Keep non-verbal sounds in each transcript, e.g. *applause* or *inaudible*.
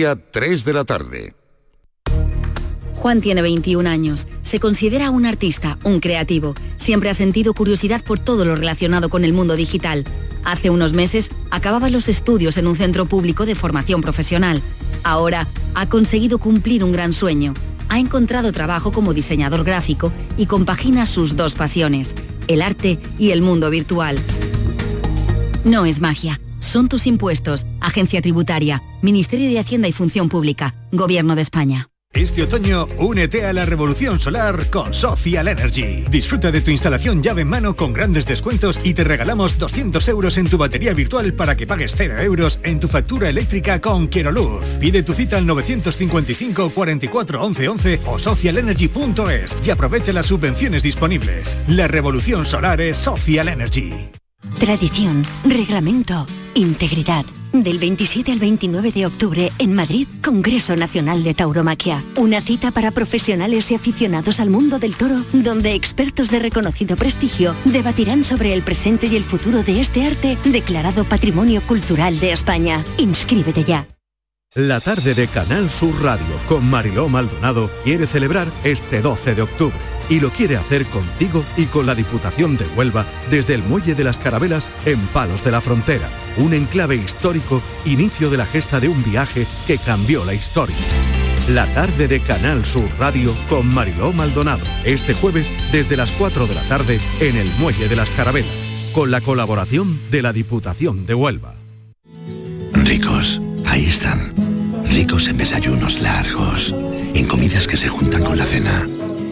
3 de la tarde. Juan tiene 21 años. Se considera un artista, un creativo. Siempre ha sentido curiosidad por todo lo relacionado con el mundo digital. Hace unos meses acababa los estudios en un centro público de formación profesional. Ahora ha conseguido cumplir un gran sueño. Ha encontrado trabajo como diseñador gráfico y compagina sus dos pasiones, el arte y el mundo virtual. No es magia, son tus impuestos. Agencia Tributaria, Ministerio de Hacienda y Función Pública, Gobierno de España. Este otoño, únete a la revolución solar con Social Energy. Disfruta de tu instalación llave en mano con grandes descuentos y te regalamos 200 euros en tu batería virtual para que pagues 0 euros en tu factura eléctrica con Quiero Luz. Pide tu cita al 955 44 11 11 o socialenergy.es y aprovecha las subvenciones disponibles. La revolución solar es Social Energy. Tradición, reglamento, integridad. Del 27 al 29 de octubre en Madrid, Congreso Nacional de Tauromaquia. Una cita para profesionales y aficionados al mundo del toro, donde expertos de reconocido prestigio debatirán sobre el presente y el futuro de este arte declarado Patrimonio Cultural de España. Inscríbete ya. La tarde de Canal Sur Radio con Mariló Maldonado quiere celebrar este 12 de octubre y lo quiere hacer contigo y con la Diputación de Huelva desde el Muelle de las Carabelas en Palos de la Frontera. Un enclave histórico, inicio de la gesta de un viaje que cambió la historia. La tarde de Canal Sur Radio con Mariló Maldonado. Este jueves desde las 4 de la tarde en el Muelle de las Carabelas. Con la colaboración de la Diputación de Huelva. Ricos, ahí están. Ricos en desayunos largos, en comidas que se juntan con la cena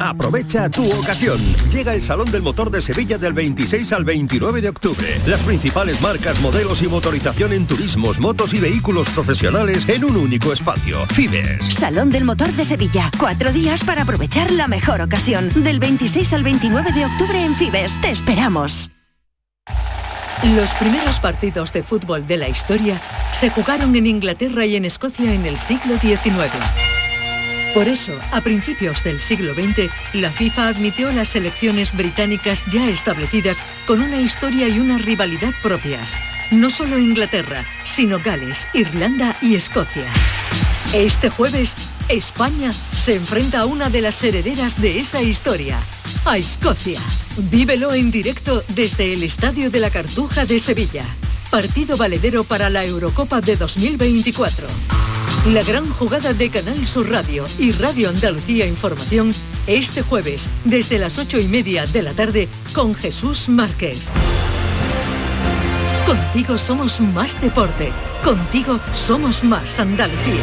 Aprovecha tu ocasión. Llega el Salón del Motor de Sevilla del 26 al 29 de octubre. Las principales marcas, modelos y motorización en turismos, motos y vehículos profesionales en un único espacio. Fibes. Salón del Motor de Sevilla. Cuatro días para aprovechar la mejor ocasión. Del 26 al 29 de octubre en Fibes. Te esperamos. Los primeros partidos de fútbol de la historia se jugaron en Inglaterra y en Escocia en el siglo XIX. Por eso, a principios del siglo XX, la FIFA admitió las selecciones británicas ya establecidas con una historia y una rivalidad propias. No solo Inglaterra, sino Gales, Irlanda y Escocia. Este jueves, España se enfrenta a una de las herederas de esa historia, a Escocia. Vívelo en directo desde el Estadio de la Cartuja de Sevilla. Partido valedero para la Eurocopa de 2024. La gran jugada de Canal Sur Radio y Radio Andalucía Información este jueves desde las ocho y media de la tarde con Jesús Márquez. Contigo somos más deporte. Contigo somos más Andalucía.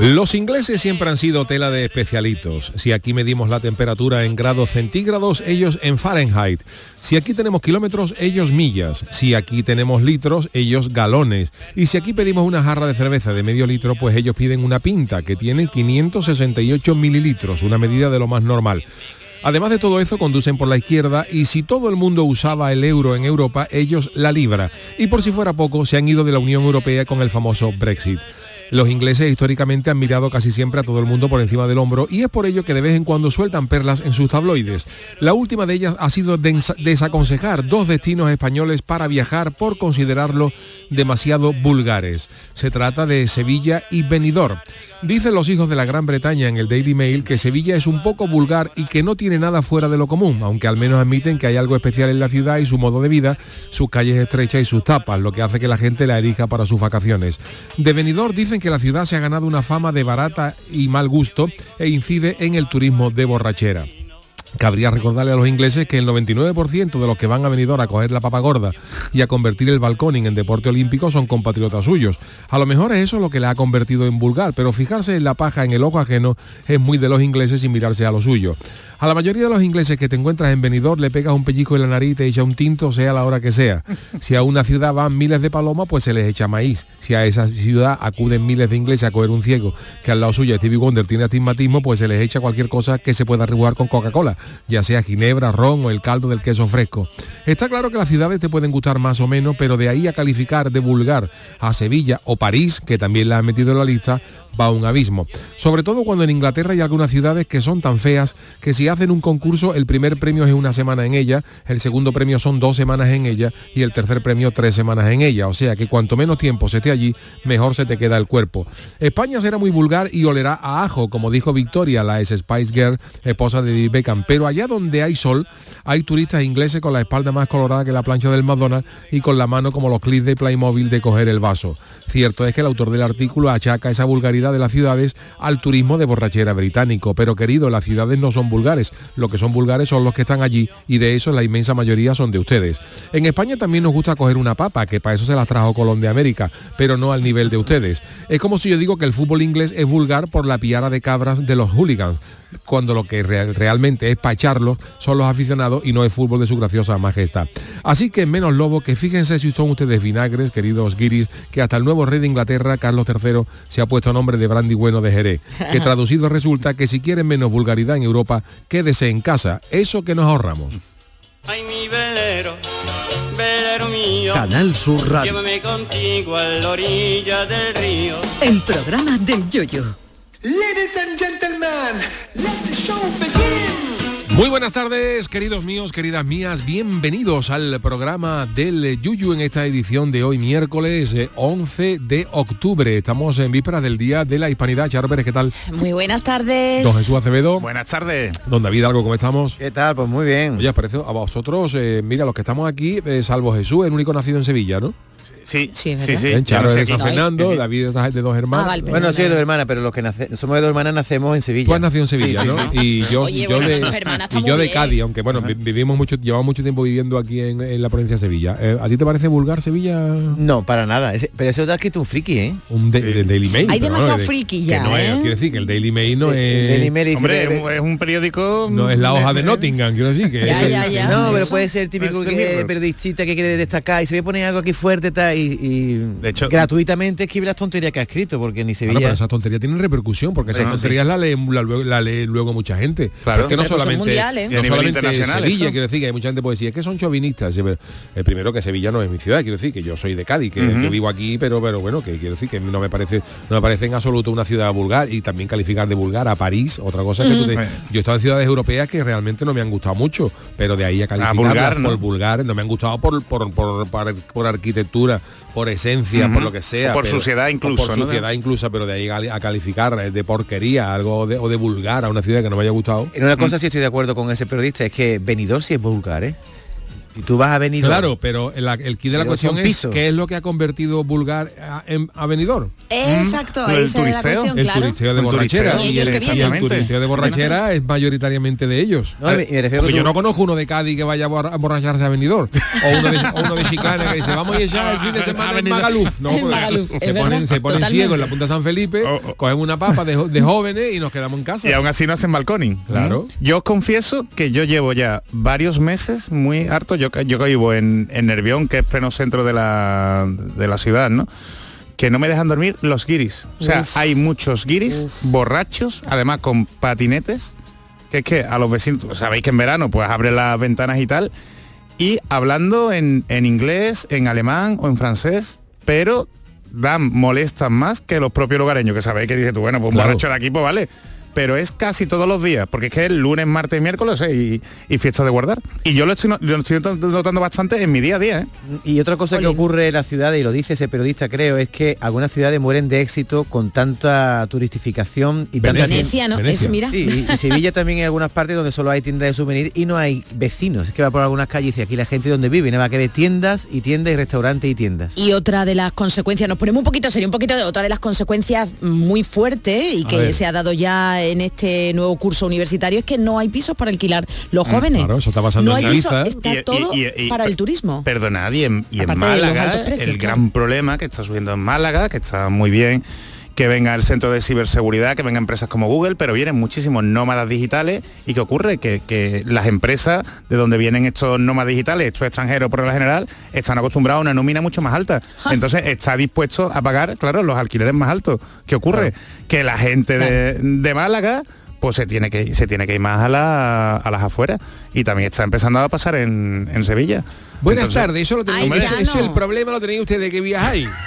Los ingleses siempre han sido tela de especialitos. Si aquí medimos la temperatura en grados centígrados, ellos en Fahrenheit. Si aquí tenemos kilómetros, ellos millas. Si aquí tenemos litros, ellos galones. Y si aquí pedimos una jarra de cerveza de medio litro, pues ellos piden una pinta que tiene 568 mililitros, una medida de lo más normal. Además de todo eso, conducen por la izquierda y si todo el mundo usaba el euro en Europa, ellos la libra. Y por si fuera poco, se han ido de la Unión Europea con el famoso Brexit. Los ingleses históricamente han mirado casi siempre a todo el mundo por encima del hombro y es por ello que de vez en cuando sueltan perlas en sus tabloides. La última de ellas ha sido desaconsejar dos destinos españoles para viajar por considerarlo demasiado vulgares. Se trata de Sevilla y Benidorm. Dicen los hijos de la Gran Bretaña en el Daily Mail que Sevilla es un poco vulgar y que no tiene nada fuera de lo común, aunque al menos admiten que hay algo especial en la ciudad y su modo de vida, sus calles estrechas y sus tapas, lo que hace que la gente la erija para sus vacaciones. De Benidorm dicen que la ciudad se ha ganado una fama de barata y mal gusto e incide en el turismo de borrachera. Cabría recordarle a los ingleses que el 99% de los que van a Benidorm a coger la papa gorda y a convertir el balconing en deporte olímpico son compatriotas suyos. A lo mejor es eso lo que le ha convertido en vulgar, pero fijarse en la paja en el ojo ajeno es muy de los ingleses y mirarse a lo suyo. A la mayoría de los ingleses que te encuentras en Benidorm le pegas un pellizco en la nariz y te echa un tinto, sea la hora que sea. *laughs* Si a una ciudad van miles de palomas, pues se les echa maíz. Si a esa ciudad acuden miles de ingleses a coger un ciego que al lado suyo Stevie Wonder tiene astigmatismo, pues se les echa cualquier cosa que se pueda rejugar con Coca-Cola, ya sea ginebra, ron o el caldo del queso fresco. Está claro que las ciudades te pueden gustar más o menos, pero de ahí a calificar de vulgar a Sevilla o París, que también la ha metido en la lista, va un abismo. Sobre todo cuando en Inglaterra hay algunas ciudades que son tan feas que si hacen un concurso el primer premio es una semana en ella, el segundo premio son dos semanas en ella y el tercer premio tres semanas en ella. O sea que cuanto menos tiempo se esté allí, mejor se te queda el cuerpo. España será muy vulgar y olerá a ajo, como dijo Victoria, la ex Spice Girl, esposa de David Beckham. Pero allá donde hay sol, hay turistas ingleses con la espalda más colorada que la plancha del Madonna y con la mano como los clips de Playmobil de coger el vaso. Cierto es que el autor del artículo achaca esa vulgaridad de las ciudades al turismo de borrachera británico. Pero querido, las ciudades no son vulgares. Lo que son vulgares son los que están allí y de eso la inmensa mayoría son de ustedes. En España también nos gusta coger una papa, que para eso se las trajo Colón de América, pero no al nivel de ustedes. Es como si yo digo que el fútbol inglés es vulgar por la piara de cabras de los hooligans cuando lo que realmente es pacharlos son los aficionados y no es fútbol de su graciosa majestad. Así que menos lobo que fíjense si son ustedes vinagres, queridos guiris, que hasta el nuevo rey de Inglaterra, Carlos III, se ha puesto nombre de brandy bueno de Jerez. Que *laughs* traducido resulta que si quieren menos vulgaridad en Europa, quédese en casa. Eso que nos ahorramos. Canal Sur Radio. Llévame contigo a la orilla del río. El programa del yoyo. Ladies and gentlemen, let the show begin. Muy buenas tardes, queridos míos, queridas mías, bienvenidos al programa del Yuyu en esta edición de hoy miércoles 11 eh, de octubre. Estamos en vísperas del Día de la Hispanidad. Charo Pérez, ¿qué tal? Muy buenas tardes. Don Jesús Acevedo. Buenas tardes. Don David Algo, ¿cómo estamos? ¿Qué tal? Pues muy bien. Oye, parece a vosotros, eh, mira, los que estamos aquí, eh, salvo Jesús, el único nacido en Sevilla, ¿no? Sí, sí, sí, sí. En Charo de San Fernando, David es de dos hermanas. Ah, vale, bueno, perdona. soy de dos hermanas, pero los que nace- somos de dos hermanas nacemos en Sevilla. Tú has nacido en Sevilla, Sí, sí, ¿no? sí. Y yo, Oye, y yo bueno, de, y yo de bien. Cádiz, aunque bueno, vi- vivimos mucho, llevamos mucho tiempo viviendo aquí en, en la provincia de Sevilla. Eh, ¿A ti te parece vulgar Sevilla? No, para nada. Ese- pero eso te ha escrito un friki, ¿eh? Un de- del Daily Mail. Hay demasiado de- friki que ya, no es- ¿eh? quiero decir que el Daily Mail no El- el es... Daily Mail Hombre, es un- es un periódico... No es la hoja de eh, Nottingham, quiero decir que Ya, es ya, ya. No, pero puede ser el típico Es periodista que quiere destacar y se ve poner algo aquí fuerte y, y De hecho- gratuitamente escribe las tonterías que ha escrito, porque ni Sevilla... pero esas tonterías tienen repercusión, porque esas Bueno, tonterías la leen, la, luego- la lee luego mucha gente. Claro. Es que no solamente, mundiales. A no solamente Sevilla, eso. quiero decir que hay mucha gente que puede decir, es que son chauvinistas. Sí, pero, eh, primero que Sevilla no es mi ciudad, quiero decir que yo soy de Cádiz, que, vivo aquí, pero pero bueno, que quiero decir que no me parece no me parece en absoluto una ciudad vulgar y también calificar de vulgar a París, otra cosa que tú te- yo he estado en ciudades europeas que realmente no me han gustado mucho, pero de ahí a calificar vulgar, ¿no? por vulgar, no me han gustado por por, por, por, por arquitectura, por esencia, por lo que sea. O por pero- suciedad incluso, Por ¿no? suciedad incluso, pero de ahí a, a calificar de porquería, algo de, o de vulgar a una ciudad que no me haya gustado. En una cosa sí estoy de acuerdo con ese periodista, es que Benidorm sí es vulgar, ¿eh? Si tú vas a Benidorm... Claro, pero el, el key de la cuestión es qué es lo que ha convertido vulgar a, en, a Benidorm. Exacto, del esa es la cuestión, El claro. turisteo de borrachera. Y el, turisteo de borrachera es mayoritariamente de ellos. No, me- me refiero Porque que yo no conozco uno de Cádiz que vaya a borra- a Benidorm. O uno de, o uno de Chicana que dice, vamos a echar el fin de *laughs* semana en Magaluf. No, En porque Magaluf, es se ponen, se ponen ciegos en la punta de San Felipe, Oh, oh. cogemos una papa de, de jóvenes y nos quedamos en casa. Y aún así no hacen balconing. Claro. Yo os confieso que yo llevo ya varios meses muy harto. Yo, yo que vivo en, en Nervión, que es pleno centro de la, de la ciudad, ¿no? Que no me dejan dormir los guiris. O sea, Uf. hay muchos guiris, borrachos, además con patinetes, que es que a los vecinos, sabéis que en verano pues abre las ventanas y tal, y hablando en, en inglés, en alemán o en francés, pero dan, molestan más que los propios lugareños, que sabéis que dice tú, bueno, pues un Claro. borracho de aquí, pues vale. Pero es casi todos los días, porque es que es lunes, martes, miércoles eh, y, y fiesta de guardar. Y yo lo estoy, lo estoy not- notando bastante en mi día a día. ¿eh? Y otra cosa que ocurre en las ciudades, y lo dice ese periodista creo, es que algunas ciudades mueren de éxito con tanta turistificación y tanta Venecia, ¿no? Venecia. Es- mira. Sí, y, y Sevilla también hay algunas partes donde solo hay tiendas de souvenir y no hay vecinos. Es que va por algunas calles y aquí la gente donde vive, nada más que ve tiendas y tiendas y restaurantes y tiendas. Y otra de las consecuencias, nos ponemos un poquito serio, un poquito de otra de las consecuencias muy fuertes y que se ha dado ya en este nuevo curso universitario es que no hay pisos para alquilar los Mm, jóvenes. Claro, eso está pasando no en hay pisos, Ibiza. está Y- y- todo y- y- para el turismo. Perdonad, y en, Málaga, precios, el claro. gran problema que está subiendo en Málaga, que está muy bien, que venga el centro de ciberseguridad, que venga empresas como Google, pero vienen muchísimos nómadas digitales. ¿Y qué ocurre? Que, que las empresas de donde vienen estos nómadas digitales, estos extranjeros por lo general, están acostumbrados a una nómina mucho más alta. *laughs* Entonces está dispuesto a pagar, claro, los alquileres más altos. ¿Qué ocurre? Que la gente de, de Málaga pues se tiene que se tiene que ir más a, la- a las afueras y también está empezando a pasar en, en Sevilla Buenas Entonces- tardes, eso lo tenéis, Ay, eso, ya eso no. el problema lo tenéis ustedes que viajáis. *laughs*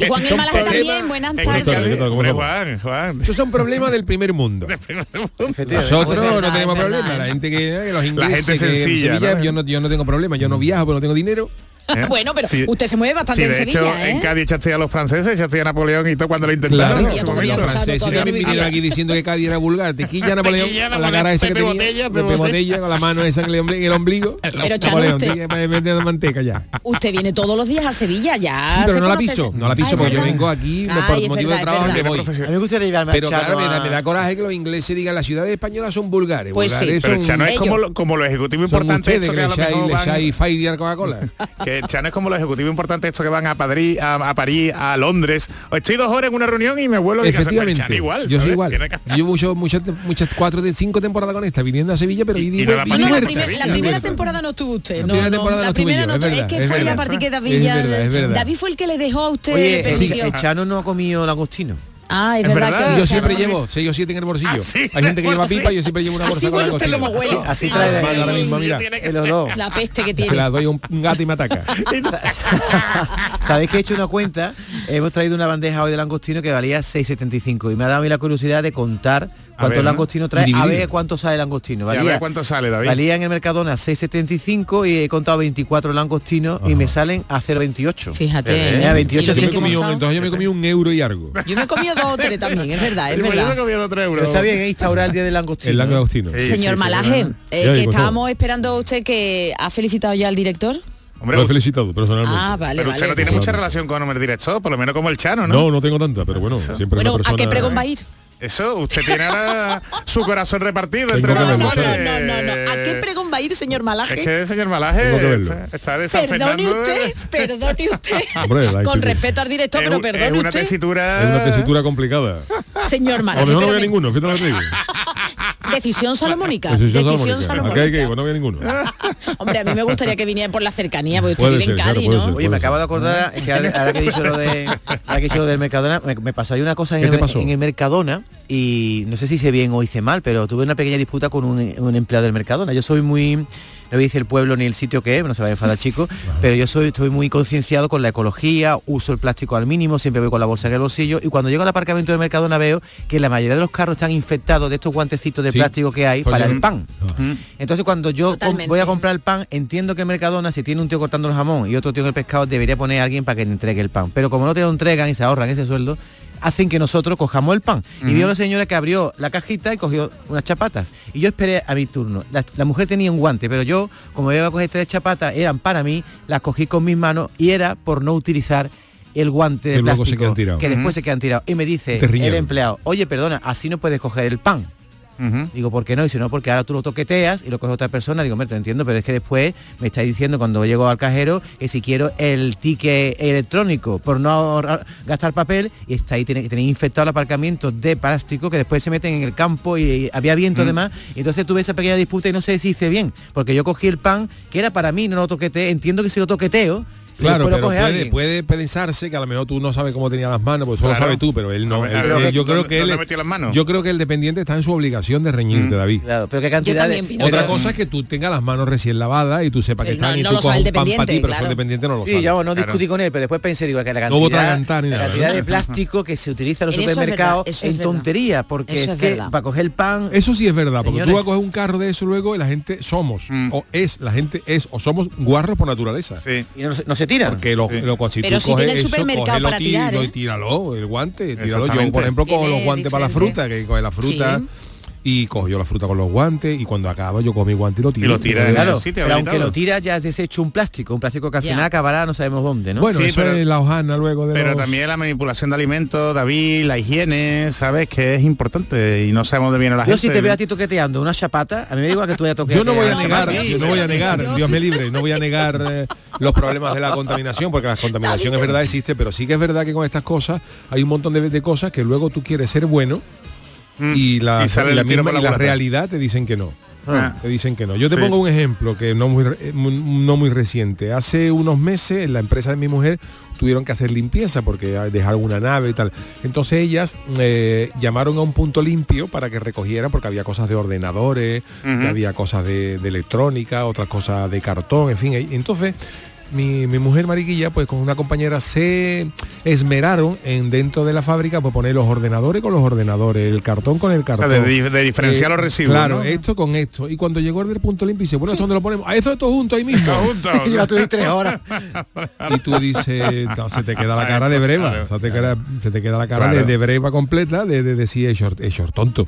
Y Juan problemas- también, buenas tardes. Juan, Juan. Esos son problemas del primer mundo. *laughs* Nosotros verdad, no tenemos problema. ¿eh? La gente que, que los ingleses, gente que en sencilla, Sevilla, ¿no? yo, no, yo no tengo problema. Yo no viajo, pero no tengo dinero. ¿Eh? *laughs* Bueno, pero Sí. usted se mueve bastante Sí, en Sevilla, hecho, ¿eh? en Cádiz echaste a los franceses, echaste a Napoleón y todo cuando lo intentaron. Claro, los franceses vinieron aquí diciendo que Cádiz era vulgar. Tequilla *laughs* Napoleón, Tequilla, con la cara esa que tenía, Botella, Pepe Pepe Botella, con la mano esa en el, ombligo, en el ombligo. *laughs* Pero, Chano, Napoleón, usted- manteca ya. Usted viene todos los días a Sevilla, ya. Sí, pero no la piso, no la piso porque yo vengo aquí por motivo de trabajo verdad. voy. A mí me gustaría llevarme Pero claro, me da, coraje que los ingleses digan las ciudades españolas son vulgares. Pues sí. Pero son, Chano es como lo, como lo ejecutivo son importante ustedes esto que que le echáis, mejor le van- echáis Fairy a Coca-Cola. Chano es como lo ejecutivo importante esto que van a Madrid, a, a París, a Londres. O estoy dos horas en una reunión y me vuelvo a mi casa. Efectivamente. Igual, yo soy igual. Yo mucho, muchas, muchas cuatro de cinco temporadas con esta, viniendo a Sevilla, pero Y- y, y digo, no la y No, la, primer- la primera temporada no estuvo usted. La No, primera no, temporada la no primera yo, no es estuvo- verdad, Es que es fue verdad. la Villa. verdad, es verdad. David fue el que le dejó a usted, Oye, el, Chano no ha comido langostino. Ah, es, Es verdad, verdad, que Yo siempre llevo 6 o 7 en el bolsillo. Ah, sí, Hay gente que lleva sí. pipa, yo siempre llevo una Así bolsa con la usted lo. Así Ah, trae- sí. ahora mismo, mira. La peste que Se tiene. la doy a un un gato y me ataca. *laughs* ¿Sabéis que he hecho una cuenta? Hemos traído una bandeja hoy de langostino que valía 6,75 y me ha dado a mí la curiosidad de contar cuántos langostinos trae, a ver cuánto sale el langostino. Y a Valía, ver cuánto sale, David. valía en el Mercadona 6,75 y he contado 24 langostinos y me salen a 0,28. Fíjate. Eh, ¿eh? 28 Y lo Yo me comí un- entonces yo me comí un euro y algo. Yo me he comido dos o tres también, es verdad, es Yo me he comido tres euros. Pero está bien, ¿eh? instaurar el día del langostino. El langostino. Sí, Señor sí, Malaje, eh, que estábamos esperando a usted que ha felicitado ya al director. Hombre, Lo he felicitado personalmente. Ah, vale, pero vale. usted no tiene mucha relación con el director, por lo menos como el Chano, ¿no? No, no tengo tanta, pero bueno, siempre Bueno, una persona... ¿a qué pregón va a ir? Eso, usted tiene ahora su corazón repartido entre que los No, no, no, no, no. ¿A qué pregón va a ir, señor Malaje? Es que señor Malaje está, está de San Perdone Fernando. usted, perdone usted. Hombre, la Con respeto al director, Es pero un- es perdone una usted. tesitura... Es una tesitura complicada. Señor O Malaje. mejor no me- ninguno, fíjate lo que te digo. Decisión salomónica. Decisión Decisión salomónica. Aquí hay que ir, salomónica. no veo ninguno. *laughs* Hombre, a mí me gustaría que viniera por la cercanía, porque usted Puede vive en ser, claro, puede ¿no? ser. Oye, me acabo de acordar, es que ahora, que he dicho lo de ahora que he dicho lo del Mercadona, me, me pasó ahí una cosa en ¿Qué te el, en el Mercadona y no sé si hice bien o hice mal, pero tuve una pequeña disputa con un, un empleado del Mercadona. Yo soy muy no voy a decir el pueblo ni el sitio que es, no se va a enfadar chico, pero yo soy estoy muy concienciado con la ecología, uso el plástico al mínimo, siempre voy con la bolsa en el bolsillo y cuando llego al aparcamiento del Mercadona veo que la mayoría de los carros están infectados de estos guantecitos de Sí. plástico que hay para el pan. Ah. Entonces cuando yo Totalmente. voy a comprar el pan, entiendo que el Mercadona, si tiene un tío cortando el jamón y otro tío en el pescado, debería poner a alguien para que le entregue el pan. Pero como no te lo entregan y se ahorran ese sueldo, hacen que nosotros cojamos el pan. Y vi a una señora que abrió la cajita y cogió unas chapatas. Y yo esperé a mi turno. La, la mujer tenía un guante, pero yo, como iba a coger tres chapatas, eran para mí, las cogí con mis manos y era por no utilizar el guante de Que plástico que después se quedan tirados y me dice el empleado oye perdona así no puedes coger el pan Digo, ¿por qué no? Y si no, porque ahora tú lo toqueteas y lo coge otra persona. Digo, me te entiendo, pero es que después me estáis diciendo cuando llego al cajero que si quiero el ticket electrónico por no ahorrar- gastar papel y está ahí, tiene tener infectado el aparcamiento de plástico que después se meten en el campo y, había viento además. Y entonces tuve esa pequeña disputa y no sé si hice bien, porque yo cogí el pan que era para mí, no lo toqueteé. Entiendo que si lo toqueteo, Claro, pero puede, pensarse que a lo mejor tú no sabes cómo tenía las manos, pues solo Claro. sabes tú, pero él no. No, Él- claro. él- yo creo ¿Dónde- que él, las manos? yo creo que el dependiente está en su obligación de reñirte, David. Claro, pero qué cantidad de... Otra cosa es que tú tengas las manos recién lavadas y tú sepas que no- están y no tú sabe cojas pan para ti, pero el dependiente no lo Sí, sabe. yo no Claro. discutí con él, pero después pensé, digo, que la No cantidad, tragantar ni la cantidad ¿no? de plástico que se utiliza en los supermercados en tontería, porque es, que para coger el pan... Eso sí es verdad, porque tú vas a coger un carro de eso luego y la gente somos, o es, la gente es, o somos guarros por naturaleza. Y no, no se tiran. Porque lo, lo- si Pero tú si coges tiene el supermercado para tirar, ¿eh? y tíralo, el guante, tíralo. Yo, por ejemplo, cojo los guantes para la fruta, que coge la fruta. Sí. Y cojo yo la fruta con los guantes y cuando acaba yo cojo mi guante y lo tiro. Y lo tira en el Claro, sitio pero aunque lo tira ya has deshecho un plástico, un plástico que al final acabará no sabemos dónde, ¿no? Bueno, Sí, eso pero- es la hojana luego de Pero los- también la manipulación de alimentos, David, la higiene, sabes que es importante y no sabemos de viene la Yo gente. si te veo a ti toqueteando una chapata, a mí me digo que tú ya toques. Yo no voy a negar, no, yo yo voy a negar, yo Dios me libre, no voy a negar eh, los problemas de la contaminación, porque la contaminación es verdad existe, pero sí que es verdad que con estas cosas hay un montón de, de cosas que luego tú quieres ser bueno y la, Y sale y la misma- la y la culata. realidad te dicen que no. Ah. Te dicen que no. Yo te Sí. pongo un ejemplo que no muy, eh, no muy reciente. Hace unos meses en la empresa de mi mujer tuvieron que hacer limpieza porque ah, dejaron una nave y tal. Entonces ellas eh, llamaron a un punto limpio para que recogieran porque había cosas de ordenadores, había cosas de, de electrónica, otras cosas de cartón, en fin. Entonces mi, mi mujer Mariquilla, pues con una compañera se esmeraron en dentro de la fábrica pues poner los ordenadores con los ordenadores, el cartón con el cartón. de di- de diferenciar los residuos, Claro, ¿no? esto con esto. Y cuando llegó el del punto limpio dice, bueno, ¿esto dónde lo ponemos? A eso todo junto ahí mismo. *laughs* Y ya tuviste tres horas. y tú dices, no, se te queda la cara de breva. Claro. o sea, te queda- se te queda la cara Claro. de, de breva completa de, de decir, es short, es short tonto.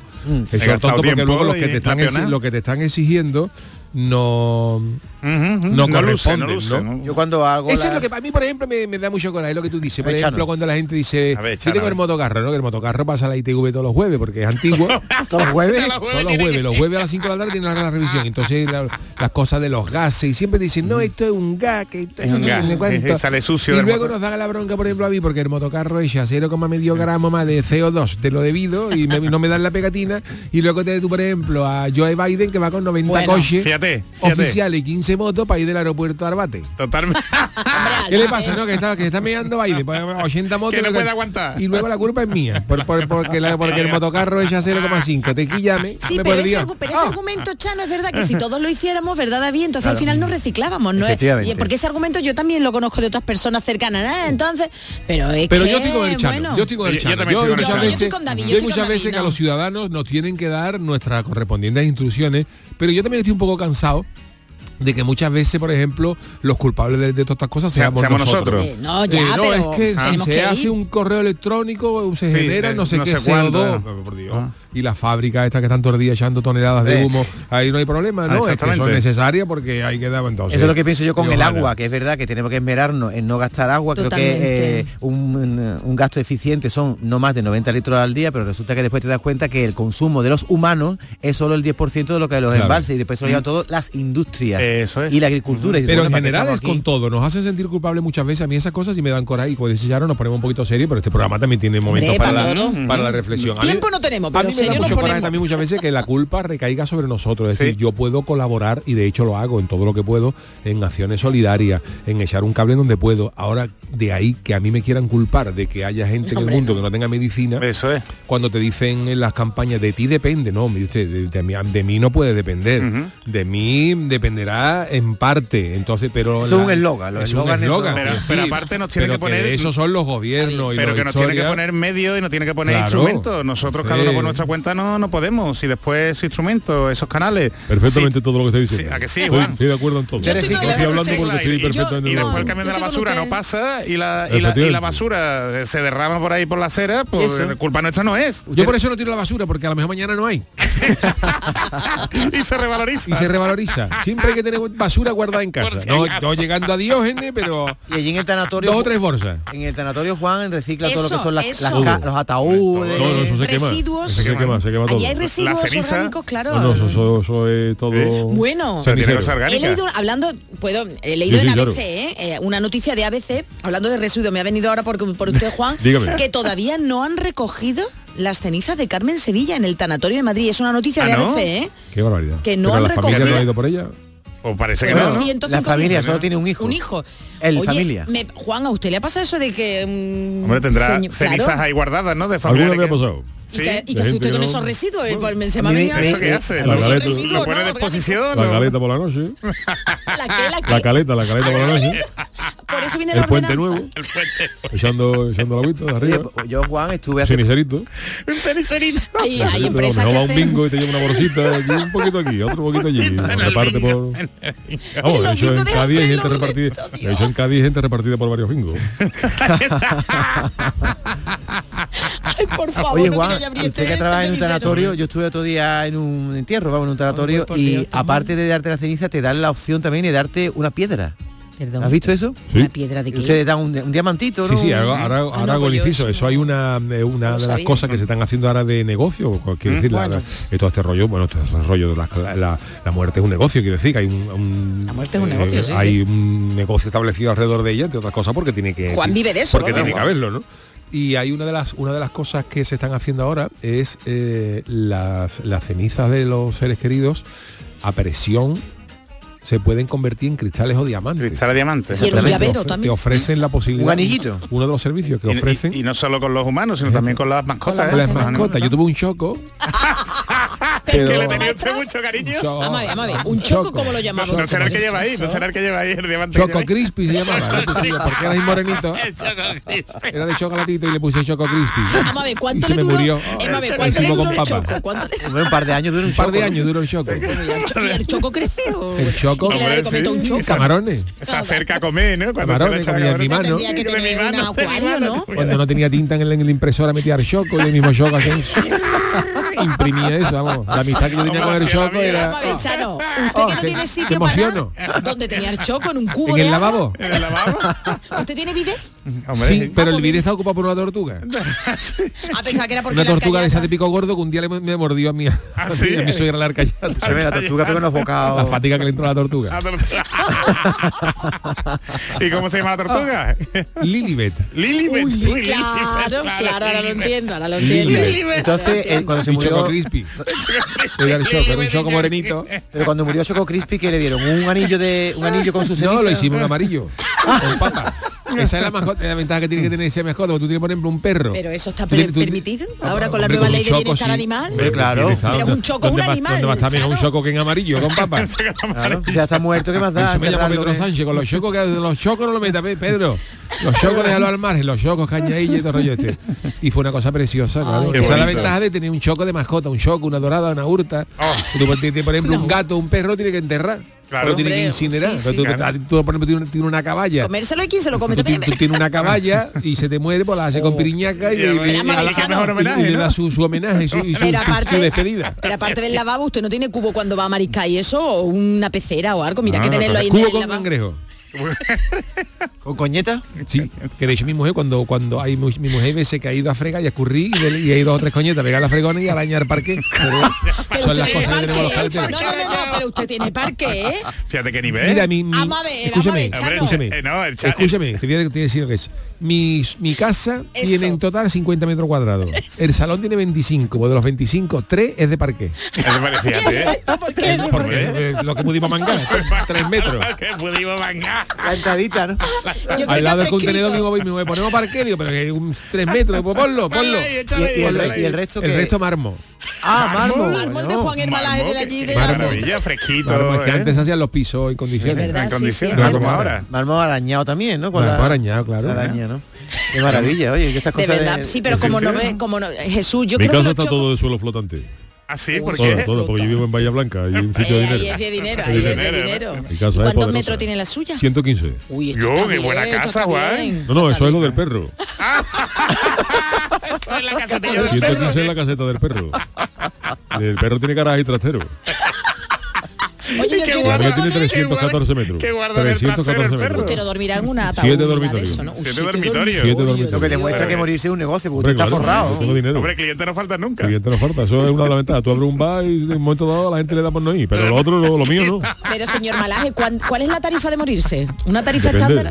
Es short tonto porque luego los te están, que te están exigiendo no, no, No luce, no luce, ¿no? ¿no? Yo cuando hago Eso la- es lo que para mí, por ejemplo, me, me da mucho coraje lo que tú dices. Por ejemplo, Chano. cuando la gente dice, A ver, yo tengo el motocarro, ¿no? Que el motocarro pasa a la ITV todos los jueves porque es antiguo. *laughs* todos los jueves. Todos los jueves, los jueves a las 5 de la tarde tienen la, la revisión. Entonces la- las cosas de los gases y siempre dicen, no, esto es un gas, que esto es Es un no sé gas, ni cuánto". eh, sale sucio Y luego nos dan la bronca, por ejemplo, a mí, porque el motocarro echa 0,medio gramo más de CO2 de lo debido y me- no me dan la pegatina. Y luego te tú, por ejemplo, a Joe Biden que va con 90 Bueno. coches Fíjate, fíjate. oficiales y 15 motos para ir del aeropuerto a Arbate. Totalmente. *laughs* ¿Qué le pasa? No, que está, que está meando pues, 80 motos. Que no y puede aguantar. Y luego la culpa es mía, por- por- porque, la- porque el motocarro echa 0,5. Te quillame. Sí, me pero, por ese, Dios. argu- pero ese argumento, Chano, es verdad que si todos lo hiciéramos, ¿verdad, David? Entonces al final nos reciclábamos, ¿no? es-. Y porque ese argumento yo también lo conozco de otras personas cercanas, ¿eh? entonces, pero es Pero que, yo estoy con el Chano. bueno. yo estoy con el Yo- yo Chano. también estoy con el muchas Chano. Yo veces, estoy con David, yo yo estoy muchas con veces David, que a los ciudadanos nos tienen que dar nuestras correspondientes instrucciones, pero yo también estoy un poco cansado de que muchas veces, por ejemplo, los culpables de, de todas estas cosas Sea- seamos, seamos nosotros. nosotros. Eh, no, ya, Eh, no, pero es que si se que hace un correo electrónico, se Sí, genera eh, no sé no qué sé cuánto, CO2, eh. por Dios. Ah. Y las fábricas estas que están todos los días echando toneladas de Eh. humo, ahí no hay problema, Ah, ¿no? es que son necesarias porque hay que dar entonces. Eso es lo que pienso yo con el agua, que es verdad que tenemos que esmerarnos en no gastar agua. Creo Totalmente. que eh, un, un gasto eficiente son no más de 90 litros al día, pero resulta que después te das cuenta que el consumo de los humanos es solo el 10% de lo que de los Claro. embalses y después se lo llevan todo las industrias Eso es. y la agricultura. Y Pero en ¿para qué general es con todo, nos hacen sentir culpables muchas veces, a mí esas cosas sí me dan coraje y como dice Sharon nos ponemos un poquito serio, pero este programa también tiene momentos para, la, todo. para la reflexión. A mí- Tiempo no tenemos, a pero mí me da mucho coraje también muchas veces que la culpa recaiga sobre nosotros, es decir, yo puedo colaborar y de hecho lo hago en todo lo que puedo, en acciones solidarias, en echar un cable donde puedo. Ahora, de ahí que a mí me quieran culpar de que haya gente en el mundo no. que no tenga medicina, Eso es. cuando te dicen en las campañas de ti depende, no, mire usted, de, de mí, de mí no puede depender, de mí dependerá en parte, entonces, pero Eso es la- un eslogan, los es un eslogan, Pero- sí, pero aparte nos tiene pero que poner- eso son los gobiernos y Pero que nos tiene que poner medios y nos tiene que poner Claro. instrumentos. Nosotros cada uno por nuestra cuenta no, no podemos. Y después instrumentos, esos canales. Perfectamente Sí. todo lo que estoy Sí, diciendo. ¿a que sí, Juan? estoy de acuerdo en todo. Yo estoy Estoy totalmente hablando de porque estoy y, perfectamente y de después el camión de la basura no pasa y la, y la, y la basura se derrama por ahí por la acera, pues Eso. culpa nuestra no es. Yo por eso no tiro la basura, porque a lo mejor mañana no hay. *laughs* y se revaloriza. Y se revaloriza. Siempre hay que tener basura guardada en casa. Si No, llegando a Diógenes, pero Y allí en el tanatorio... dos o tres bolsas. En el tanatorio Juan recicla todo lo que son las, eso. las ca- los ataúdes. No, no, eso se quema. Residuos. Se quema, se quema todo. Allí hay residuos orgánicos, claro. No, no, eso, eso- eso es todo. Bueno. He leído, hablando, puedo, he leído Sí, en sí, ABC, claro. ¿eh? Eh, una noticia de ABC, hablando de residuos, me ha venido ahora por, por usted, *laughs* Juan, que todavía no han recogido las cenizas de Carmen Sevilla en el tanatorio de Madrid. Es una noticia ¿Ah, de no? ABC, ¿eh? Qué barbaridad. Que no Pero han la familia no recogido- ha ido por ella. O parece que no. no. La familia solo tiene un hijo. Un hijo. El Oye, familia. Juan, ¿a usted le ha pasado eso de que... Um, Hombre, tendrá señor, cenizas ahí guardadas, ¿no? De familia. Que... pasado? ¿Sí? ¿Y qué, y hace usted con esos residuos? Bueno, se me había... ¿Eso qué hace? ¿La, pone de exposición? La *laughs* caleta por la noche. ¿La, caleta, la caleta por la noche. Por eso viene el puente nuevo. El puente. Echando, echando la vista de arriba. Pues, yo, Juan, estuve hace... Un cenicerito. Un cenicerito. Ahí, hay empresas que va un bingo y te lleva una bolsita. Un poquito aquí, otro poquito allí. Reparte por... Vamos, de hecho, en Cádiz hay gente repartida. Hecho, en Cádiz gente repartida por varios bingos. *laughs* *laughs* Por ah, favor, Oye, Juan, no que este trabaja en un este tanatorio, yo estuve otro día en un entierro, vamos, en un tanatorio, y aparte de darte la ceniza, te dan la opción también de darte una piedra. Perdón. ¿Has visto eso? Una piedra de qué? Ustedes dan un, diamantito, ¿no? Sí, sí, ahora, ahora, ah, hago el inciso. Eso hay una, eh, una de las cosas que se están haciendo ahora de negocio. Quiero mm, decir, bueno. todo este rollo, bueno, todo este rollo de la, muerte es un negocio, quiero decir que hay un, La muerte es un eh, negocio, sí, Hay un negocio establecido alrededor de ella, entre otras cosas, porque tiene que. Juan vive de eso, Porque tiene que haberlo, ¿no? Y hay una de las, una de las cosas que se están haciendo ahora es eh, las, las cenizas de los seres queridos a presión se pueden convertir en cristales o diamantes. Cristales diamantes. Y el llavero también. Te ofrecen la posibilidad. Un. Uno de los servicios que ofrecen. Y, no solo con los humanos, sino también con las mascotas. Con las, ¿eh? mascotas. Yo tuve un choco *laughs* pero... Que le tenía usted mucho cariño. Vamos a ver, vamos a ver. Un choco, ¿cómo lo llamamos? No, será el que lleva ahí, no será el que lleva ahí el diamante. Choco Crispy se llamaba, porque era ahí morenito. *laughs* Era de chocolatito y le puse Choco Crispy. Vamos a ver, ¿cuánto le duró? ¿cuánto le duró el choco? Un par de años duró un par de años duró el choco. ¿Y el choco creció? El choco. Camarones. Se ah, acerca a comer, ¿no? Cuando Camarones, se le echa Cuando no tenía tinta en la impresora metía el choco y el mismo choco así. *laughs* imprimía eso, vamos. La amistad que yo tenía con el choco era. Usted que no oh, tiene sitio para ¿Dónde tenía el choco? ¿En un cubo? ¿En el lavabo? ¿Usted tiene bidet? Hombre, sí, ah, pero el pues vídeo está ocupado por una tortuga. *laughs* Ah, a pesar que era porque una tortuga de esa de pico gordo que un día le, me mordió a mí. A, ¿Ah, *laughs* sí? a, mí, a mí soy la arcayata. La tortuga pegó unos bocados. La fatiga que le entró a la tortuga. *laughs* ¿Y cómo se llama la tortuga? Lilibet. Lilibet. Uy, Uy, claro, claro, ahora lo entiendo, ahora lo entiendo. Lilibet. Entonces, eh, cuando se murió... Crispy. un choco morenito. Pero cuando murió Choco Crispy, que le dieron? ¿Un anillo de un anillo con su ceniza? No, lo hicimos un amarillo. con pata. Esa es la, mascota, la ventaja que tiene que tener ese mascota, tú tienes, por ejemplo, un perro. Pero eso está permitido ah, ahora ah, con la nueva ley de bienestar sí. animal. Pero claro. Pero un choco es un animal. Va, también un choco que en amarillo, con papas. Ya está muerto, ¿qué más da? Eso me llama Pedro ¿eh? Sánchez, con los chocos, que los chocos no lo metas, Pedro. Los *laughs* chocos déjalo al margen, los chocos, caña y todo rollo este. Y fue una cosa preciosa, claro. Esa es la ventaja de tener un choco de mascota, un choco, una dorada, una hurta. Oh. Tú, por ejemplo, un gato, un perro tiene que enterrar. Claro. Tiene que incinerar. Sí, sí. Tú, claro. tú, por ejemplo, tienes una caballa. Comérselo y quién se lo come. Tú, tú tienes una caballa y se te muere, pues la hace con oh. piriñaca y, y, le, da su, su homenaje y su, despedida. Pero aparte del lavabo, usted no tiene cubo cuando va a mariscar y eso, o una pecera o algo. Mira que ah, tenerlo ahí. Cubo con. *laughs* ¿Con coñeta? Sí, que de hecho mi mujer, cuando, cuando hay mi mujer veces que ha ido a fregar y a escurrir y, y, ha ido a tres coñetas, pegar la fregona y araña el parque. *laughs* Pero, pero son las cosas que tenemos los carreteros. ¿eh? No, no, no, pero usted tiene parque, ¿eh? Fíjate qué nivel. Mira, mi, mi, vamos a ver, escúchame, vamos a ver, escúchame, eh, no, escúchame, te voy a decir lo que es mi, mi casa Eso. tiene en total 50 metros cuadrados. El salón tiene 25, pues de los 25, 3 ¿eh? *laughs* es de parqué. ¿Por qué? ¿Por qué? Lo que pudimos mangar, *laughs* 3 metros. Lo que pudimos mangar. La entradita, ¿no? Yo Al lado del contenedor digo, me voy, ponemos parqué, digo, pero que 3 metros, pues ponlo, ponlo. ¿Y, y, el, y el, resto El resto mármol. Ah, mármol. Mármol de Juan Hermalaje de allí de Maravilla, fresquito. Es que ¿eh? antes hacían los pisos en condiciones. En condiciones, no como ahora. Mármol arañado también, ¿no? Mármol arañado, claro. Qué maravilla, oye, que estas cosas. De verdad, de, sí, pero como, no, ve, como no, Jesús, yo Mi creo casa que está choco... todo de suelo flotante. Ah, sí, porque todo, todo, porque yo vivo en Bahía Blanca y un sitio de dinero. Ahí es de dinero, ahí es de dinero. ¿eh? ¿eh? ¿Cuántos metros tiene la suya? 115. Uy, esto Yo, qué buena casa, Juan. No, no, eso es lo del perro. Ah, *laughs* eso es la 115 es la caseta del perro. El perro tiene garaje y trastero. Oye, yo quiero guarda, Usted no dormirá en una. Siete dormitorios. Lo que demuestra que morirse es un negocio, porque usted está forrado. Hombre, cliente no falta nunca. Tú abres un bar y en un momento dado la gente le da por no ir, pero lo otro, lo mío no. Pero señor Malaje, ¿cuál es la tarifa de morirse? ¿Una tarifa estándar?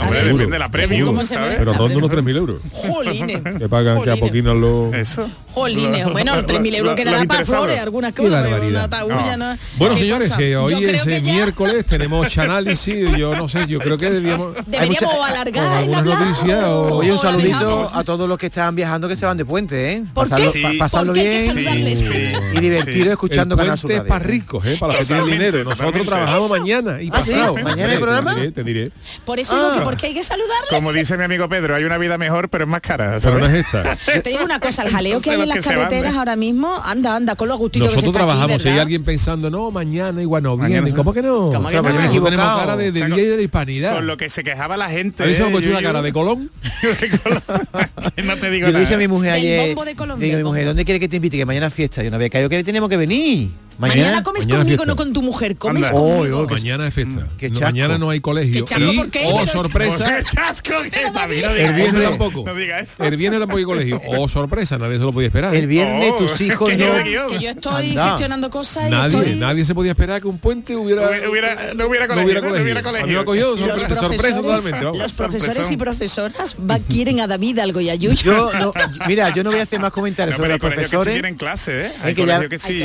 De la premium, Pero ronda unos 3.000 euros. Jolines. Que pagan, que los... Eso. Jolines. Bueno, 3.000 euros quedará para flores, algunas. Una ¿no? Bueno, señores, eh, hoy martes, eh, ya... miércoles, tenemos análisis, yo no sé, yo creo que debíamos... *laughs* Deberíamos alargar noticias, o... Oye, un saludito a todos los que están viajando que se van de puente, ¿eh? ¿Por pasarlo, bien y divertido escuchando el puente es para ricos, ¿eh? Para los que tienen dinero. Nosotros trabajamos mañana y ah, pasado. ¿Mañana el programa? Te diré. Por eso digo ah. porque hay que saludarle. Como dice mi amigo Pedro, hay una vida mejor, pero es más cara. Pero no es esta. Te digo una cosa, el jaleo que hay en las carreteras ¿eh? ahora mismo, anda, anda, con lo gustito Nosotros trabajamos, si hay alguien pensando, no, mañana igual no, Andy, ¿cómo que no? ¿Cómo que no? me he cara de, de o sea, Villa y de hispanidad. Con lo que se quejaba la gente. Ahí se me eh, una cara de Colón. *laughs* de Colón. *laughs* no te digo yo nada. dije a mi mujer ayer. Digo a mi mujer, ¿dónde quiere que te invite? Que mañana fiesta. Yo no había caído que tenemos que venir. Mañana, comes conmigo, no con tu mujer. Comes conmigo. Pues, mañana es fiesta. Mm, mañana no hay colegio. ¿Qué. Oh, sorpresa. *laughs* El viernes tampoco. El viernes tampoco hay colegio. *laughs* Oh, sorpresa, nadie se lo podía esperar. ¿eh? El viernes tus oh, *laughs* hijos no. Que yo estoy gestionando cosas. Nadie, nadie se podía esperar que un puente hubiera. no hubiera colegio. ¿eh? No hubiera colegio. sorpresa totalmente. Los profesores y profesoras quieren a David algo y a Yuyo. Mira, yo no voy a hacer más comentarios sobre los profesores. Tienen clase, ¿eh? Hay colegio que sí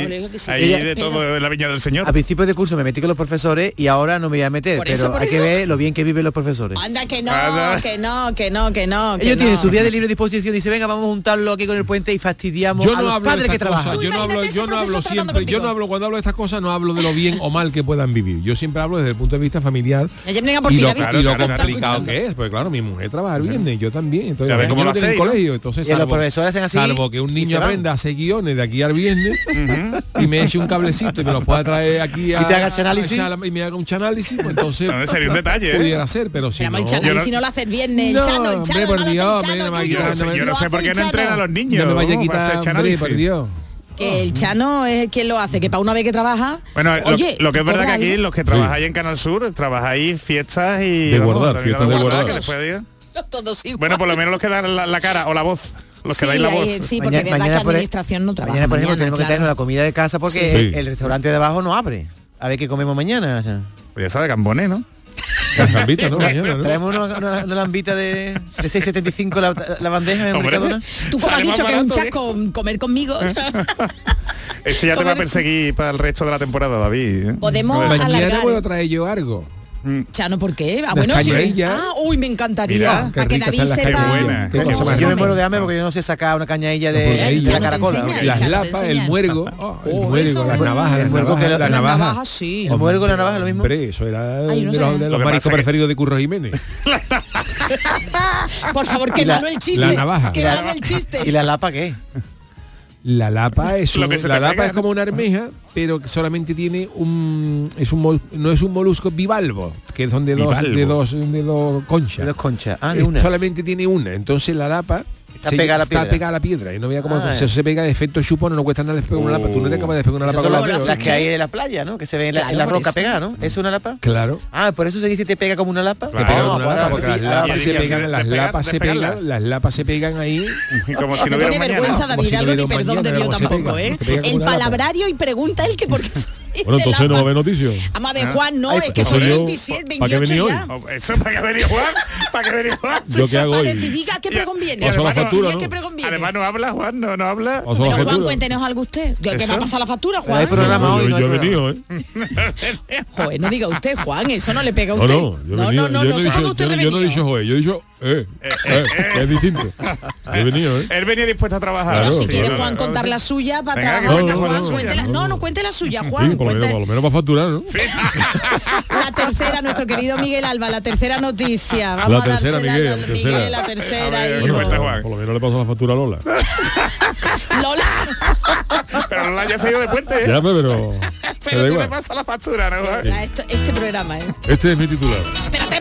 de todo en la viña del señor. A principios de curso me metí con los profesores y ahora no me voy a meter, por pero eso, hay eso. que ver lo bien que viven los profesores. Anda que no, Anda. que no, que no, que no. Que Ellos no. tienen su día de libre disposición y dice, venga, vamos a juntarlo aquí con el puente y fastidiamos yo no a los hablo padres que trabajan. Yo no hablo, yo no hablo siempre, yo no hablo cuando hablo de estas cosas, no hablo de lo bien o mal que puedan vivir. Yo siempre hablo desde el punto de vista familiar. Y lo, claro, y lo claro, complicado que es, porque claro, mi mujer trabaja el viernes, yo también. Entonces, a ver cómo lo hace, colegio, entonces salvo, los profesores hacen así. Salvo que un niño aprenda a hacer guiones de aquí al viernes y me eche un cablecito y me traer aquí *laughs* y te haga el análisis y me haga un análisis pues entonces no, pues, ¿eh? pudiera hacer pero si no, si no lo bien el chano el chano, chano yo, no sé por qué no a los niños que el Chano es quien lo hace, que para una vez que trabaja. Bueno, lo, que es verdad que aquí los que trabajáis en Canal Sur, trabajáis fiestas y. De vamos, fiestas de guardar. Que *laughs* todos. Bueno, por lo menos los que dan la cara o la voz los que dais la voz. Sí, porque mañana, mañana que la administración por, no trabaja. Mañana, por ejemplo, mañana, tenemos claro. que traernos la comida de casa porque el, el, restaurante de abajo no abre. A ver qué comemos mañana. O sea. Pues ya sabe, gamboné, ¿no? *laughs* Lambita, ¿no? Mañana, ¿no? Traemos una, una, una, lambita de, de 6,75 la, la, bandeja en Mercadona. Tú como has dicho que es un chasco ¿eh? comer conmigo. *laughs* Eso ya te va a perseguir para el resto de la temporada, David. ¿eh? Podemos Mañana alargar. puedo traer yo algo. Mm. Chano, ¿por qué? Ah, bueno, ah, uy, me encantaría. Que yo me muero de hambre porque yo no sé sacar una cañailla de, la caracola. Las lapas, el muergo, oh, el oh, muergo, las navajas, el muergo que la navaja. lo mismo. Eso era de los mariscos de Curro Jiménez. *laughs* Por favor, que malo el chiste. El chiste. ¿Y la lapa qué? La lapa es, la lapa es como una armeja, pero solamente tiene un es un no es un molusco bivalvo, que es donde dos, de dos de dos conchas. Dos conchas. Solamente tiene una. Entonces la lapa Está se, pegada a la piedra. Está pegada la piedra y no veía cómo ah, eh. eso se pega de efecto chupón, no cuesta nada despegar una lapa. Tú no eres uh. capaz de despegar una lapa. Son con las, las que hay de la playa, ¿no? Que se ven en claro, la, roca pegada, ¿no? ¿Es una lapa? Claro. Ah, por eso se dice te pega como una lapa. Te pega ah, como una lapa, porque las lapas se pegan, las lapas se pegan, las lapas se pegan ahí. *laughs* Como si no tiene vergüenza David Algo ni perdón de Dios tampoco, ¿eh? El palabrario y pregunta el que por qué bueno, entonces no va a haber noticias. Vamos a ver, ¿Ah? Juan, no, Ay, es que son 27, 28 ya? hoy? ¿Eso para qué venía Juan? ¿Para qué venía Juan? ¿Yo qué hago para hoy? Para decidir qué me conviene. Paso la Además no habla, Juan, no, no habla. Bueno, Juan, cuéntenos algo usted. ¿Qué, ¿Qué, va a pasar la factura, Juan? Yo, he venido, ¿eh? Joder, no diga usted, Juan, eso no le pega a usted. No, no, no, no, yo no, he dicho, yo, no he dicho, yo he dicho eh, eh, eh, es distinto. Él venía dispuesto a trabajar. Claro, si quiere Juan contar la suya para trabajar. No, no, cuente la suya, Juan. Por, lo menos, para facturar, ¿no? *laughs* La tercera, nuestro querido Miguel Alba, la tercera noticia. Vamos la tercera, a Miguel, Miguel, la tercera. Por lo menos le pasó la factura a Lola. *laughs* Lola. pero Lola ya se ha ido de puente, ¿eh? Ya, pero. *laughs* Pero, tú le pasas la factura, ¿no? Este programa, ¿eh? Este es mi titular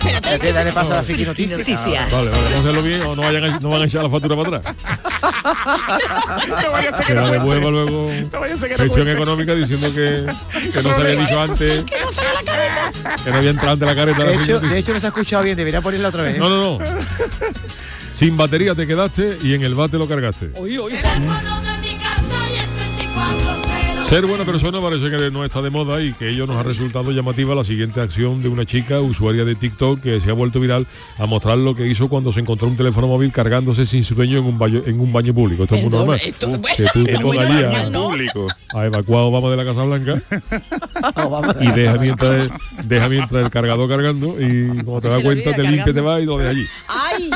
espérate. que paso a la friki noticias. noticias. Vale, hacerlo bien o no, vayan, no van a echar la factura para atrás. no vaya a ser que no devuelva luego no vaya a ser que económica diciendo que, que no se había dicho antes. Que no sale la careta. Que no había entrado ante la careta. De, la hecho, de hecho, no se ha escuchado bien, debería ponerla otra vez. No, no, no. Sin batería te quedaste y en el bate lo cargaste. Oye, oye. Ser buena persona parece que no está de moda y que ello nos ha resultado llamativa la siguiente acción de una chica usuaria de TikTok que se ha vuelto viral a mostrar lo que hizo cuando se encontró un teléfono móvil cargándose sin su dueño en un baño, en un baño público. Esto es muy normal. esto- Uh, bueno, que tú te normal, a, ¿no? a evacuar a Obama de la Casa Blanca *laughs* y deja mientras, deja mientras el cargador cargando y cuando te das cuenta te limpia y te vas y lo dejas allí. ¡Ay!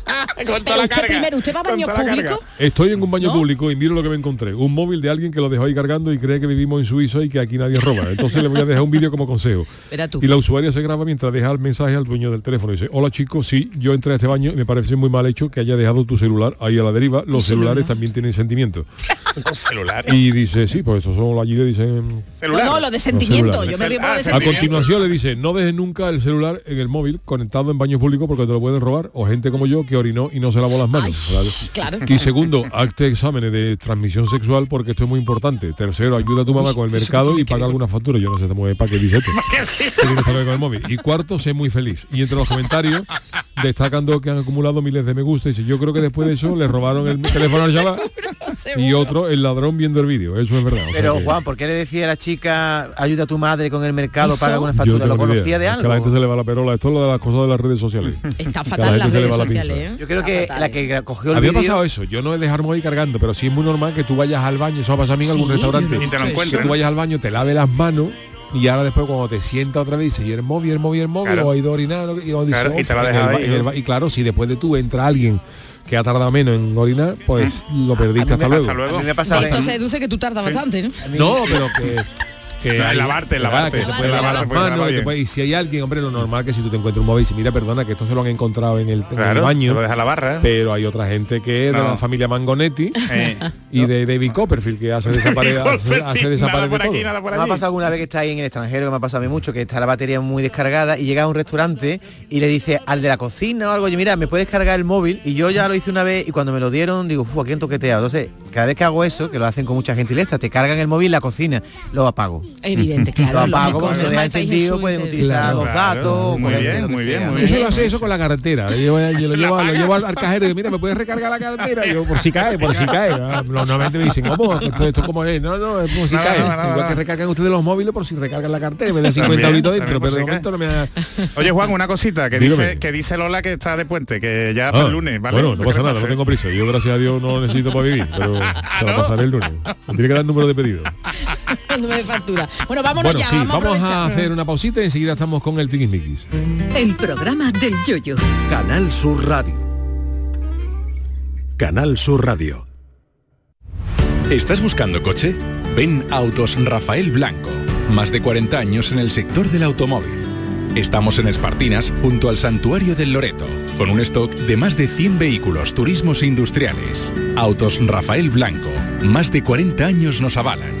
*laughs* Con Pero usted primero, ¿usted va a baños públicos? Estoy en un baño público y miro lo que me encontré. Un móvil de alguien que lo dejó ahí cargando y cree que vivimos en Suiza y que aquí nadie roba. Entonces le voy a dejar un vídeo como consejo. Tú. Y la usuaria se graba mientras deja el mensaje al dueño del teléfono. Dice, hola chicos, sí, yo entré a este baño y me parece muy mal hecho que haya dejado tu celular ahí a la deriva. Los celulares también tienen sentimientos. *laughs* *laughs* Los celulares. Y dice, sí, pues esos son allí le dicen... No, no, lo de sentimiento. Yo me río por lo de A continuación le dice, no dejes nunca el celular en el móvil conectado en baños públicos porque te lo pueden robar o gente como yo que orinó y no se lavó las manos. claro. Y segundo, hazte exámenes de transmisión sexual porque esto es muy importante. Tercero, ayuda a tu mamá con el mercado y paga alguna factura. Yo no sé cómo es para qué móvil. Y cuarto, sé muy feliz. Y entre los comentarios, destacando que han acumulado miles de me gusta, dice, yo creo que después de eso le robaron el *laughs* teléfono al chaval y otro, el ladrón viendo el vídeo. Eso es verdad. O sea Pero que- Juan, ¿por qué le decía a la chica ayuda a tu madre con el mercado, paga alguna factura? ¿Lo idea. conocía de Es algo? Que a la gente se le va la perola. Esto es lo de las cosas de las redes sociales. *laughs* Está Que fatal las redes la sociales. ¿eh? Yo creo que la que cogió el Había vídeo... pasado eso, yo no es dejar móvil cargando, pero sí es muy normal que tú vayas al baño, eso va a pasar a mí en algún Sí, restaurante, Y te lo que encuentras. tú vayas al baño, te lave las manos y ahora después cuando te sientas otra vez dices, y el móvil, el móvil, el móvil, Claro. o ha ido a orinar, y, dice, Claro, y te lo "Oh, ahí, en el ¿no? ba-". Y claro, si después de tú entra alguien que ha tardado menos en orinar, pues lo perdiste hasta me luego. pasa luego. A mí me pasa Esto se deduce que tú tardas bastante, ¿no? No, pero que... que No, hay- lavarte, lavarte. que te puedes En lavar las manos te y si hay alguien hombre lo normal que si tú te encuentras un móvil y dices, mira perdona que esto se lo han encontrado en el, en el Claro, baño se lo deja la barra. pero hay otra gente que es de la familia Mangonetti *laughs* Eh. y de David Copperfield que hace desaparecer hace, hace nada desaparecer por aquí, todo. nada por Me ha pasado alguna vez que está ahí en el extranjero, que me ha pasado a mí mucho, que está la batería muy descargada y llega a un restaurante y le dice al de la cocina o algo, oye, mira, ¿me puedes cargar el móvil? Y yo ya lo hice una vez y cuando me lo dieron, digo, ¡fu, aquí han toqueteado! Entonces, cada vez que hago eso, que lo hacen con mucha gentileza, te cargan el móvil, la cocina, lo apago. Evidente, *laughs* claro. si lo lo deja encendido, pueden utilizar Claro, los claro. datos. Muy bien, muy bien, muy Eso bien. lo hace eso con la carretera. Yo, yo- yo lo, *laughs* llevo, lo llevo al, al cajero y digo, mira, ¿me puedes recargar la cartera? Y yo, por si cae, por si cae. Ah, Normalmente me dicen, ¿cómo? Esto, esto como es. No, no, es por si No, cae. no, no, Igual no. que recargan ustedes los móviles por si recargan la cartera. Me da 50 También, euritos dentro, pero de momento no me ha... *laughs* Oye Juan, una cosita que Dígame. dice que dice Lola que está de puente, que ya Ah, para el lunes, ¿vale? Bueno, no ¿Qué pasa nada, no tengo prisa. Yo, gracias a Dios, no lo necesito para vivir, pero te va a pasar el lunes. Me tiene que dar número de pedido. Me dé Bueno, vámonos Bueno, ya, sí, vamos, vamos a hacer una pausita y enseguida estamos con el Tiquismiquis. El programa del yoyo. Canal Sur Radio. Canal Sur Radio. ¿Estás buscando coche? Ven Autos Rafael Blanco. Más de 40 años en el sector del automóvil. Estamos en Espartinas, junto al Santuario del Loreto, con un stock de más de 100 vehículos turismos e industriales. Autos Rafael Blanco. Más de 40 años nos avalan.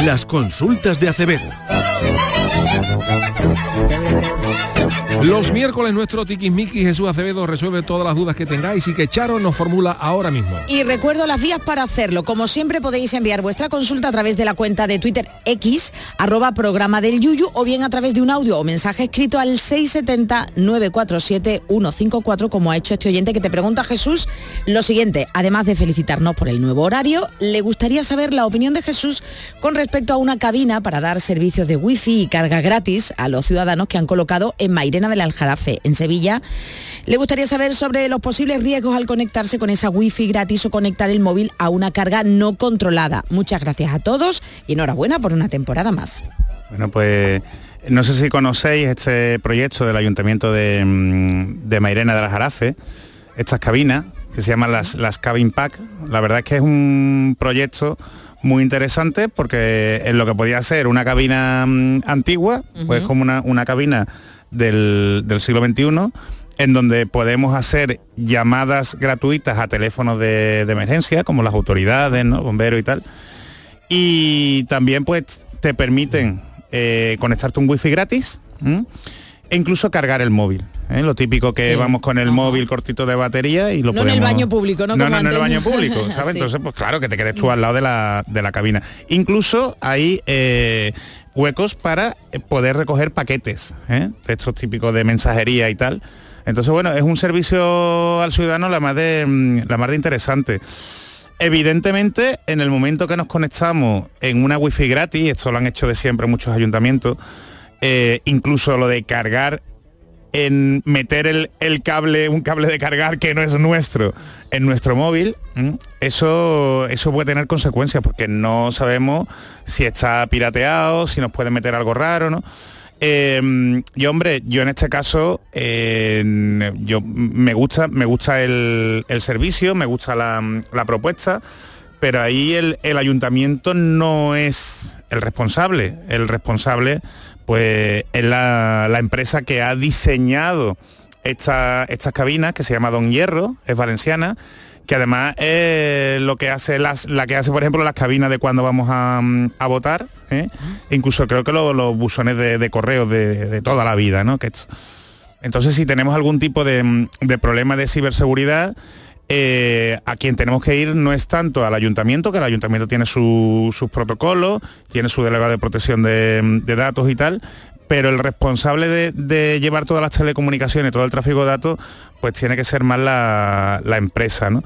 Las consultas de Acevedo. Los miércoles nuestro tiquismiqui Jesús Acevedo resuelve todas las dudas que tengáis y que Charo nos formula ahora mismo. Y recuerdo las vías para hacerlo. Como siempre podéis enviar vuestra consulta a través de la cuenta de Twitter X, arroba programa del Yuyu, o bien a través de un audio o mensaje escrito al 670-947-154, como ha hecho este oyente que te pregunta Jesús lo siguiente. Además de felicitarnos por el nuevo horario, le gustaría saber la opinión de Jesús con respecto a una cabina para dar servicios de wifi y carga gratis a los ciudadanos que han colocado en Mairena del Aljarafe, en Sevilla. Le gustaría saber sobre los posibles riesgos al conectarse con esa wifi gratis o conectar el móvil a una carga no controlada. Muchas gracias a todos y enhorabuena por una temporada más. Bueno, pues no sé si conocéis este proyecto del Ayuntamiento de, mm, de Mairena de Aljarafe, estas cabinas que se llaman las, las Cabin Pack. La verdad es que es un proyecto muy interesante porque en lo que podía ser una cabina mm, antigua, pues como una, una cabina del, del siglo XXI, en donde podemos hacer llamadas gratuitas a teléfonos de, de emergencia, como las autoridades, ¿no? bomberos y tal. Y también pues te permiten eh, conectarte un wifi gratis ¿m? E incluso cargar el móvil. ¿eh? Lo típico que Sí. vamos con el móvil cortito de batería y lo No en el baño público, ¿no? No, Como no, en el baño público, *laughs* ¿sabes? Sí. Entonces, pues claro, que te quedes tú al lado de la, de la cabina. Incluso hay eh, huecos para eh, poder recoger paquetes, ¿eh? de estos típicos de mensajería y tal. Entonces, bueno, es un servicio al ciudadano la más de, mm, la más de interesante. Evidentemente, en el momento que nos conectamos en una wifi gratis, esto lo han hecho de siempre muchos ayuntamientos, eh, incluso lo de cargar en meter el, el cable, un cable de cargar que no es nuestro, en nuestro móvil, eso, eso puede tener consecuencias porque no sabemos si está pirateado, si nos puede meter algo raro, ¿no? Eh, yo hombre, yo en este caso yo me gusta, me gusta el, el servicio, me gusta la, la propuesta, pero ahí el, el ayuntamiento no es el responsable. El responsable pues es la, la empresa que ha diseñado esta- estas cabinas, que se llama Don Hierro, es valenciana, que además es lo que hace las, la que hace, por ejemplo, las cabinas de cuando vamos a, a votar, ¿eh? E incluso creo que lo- los buzones de, de correo de, de toda la vida, ¿no? Que es- entonces, si tenemos algún tipo de, de problema de ciberseguridad, eh, a quien tenemos que ir no es tanto al ayuntamiento, que el ayuntamiento tiene su- sus protocolos, tiene su delegado de protección de, datos y tal, pero el responsable de, llevar todas las telecomunicaciones, todo el tráfico de datos, pues tiene que ser más la, empresa, ¿no?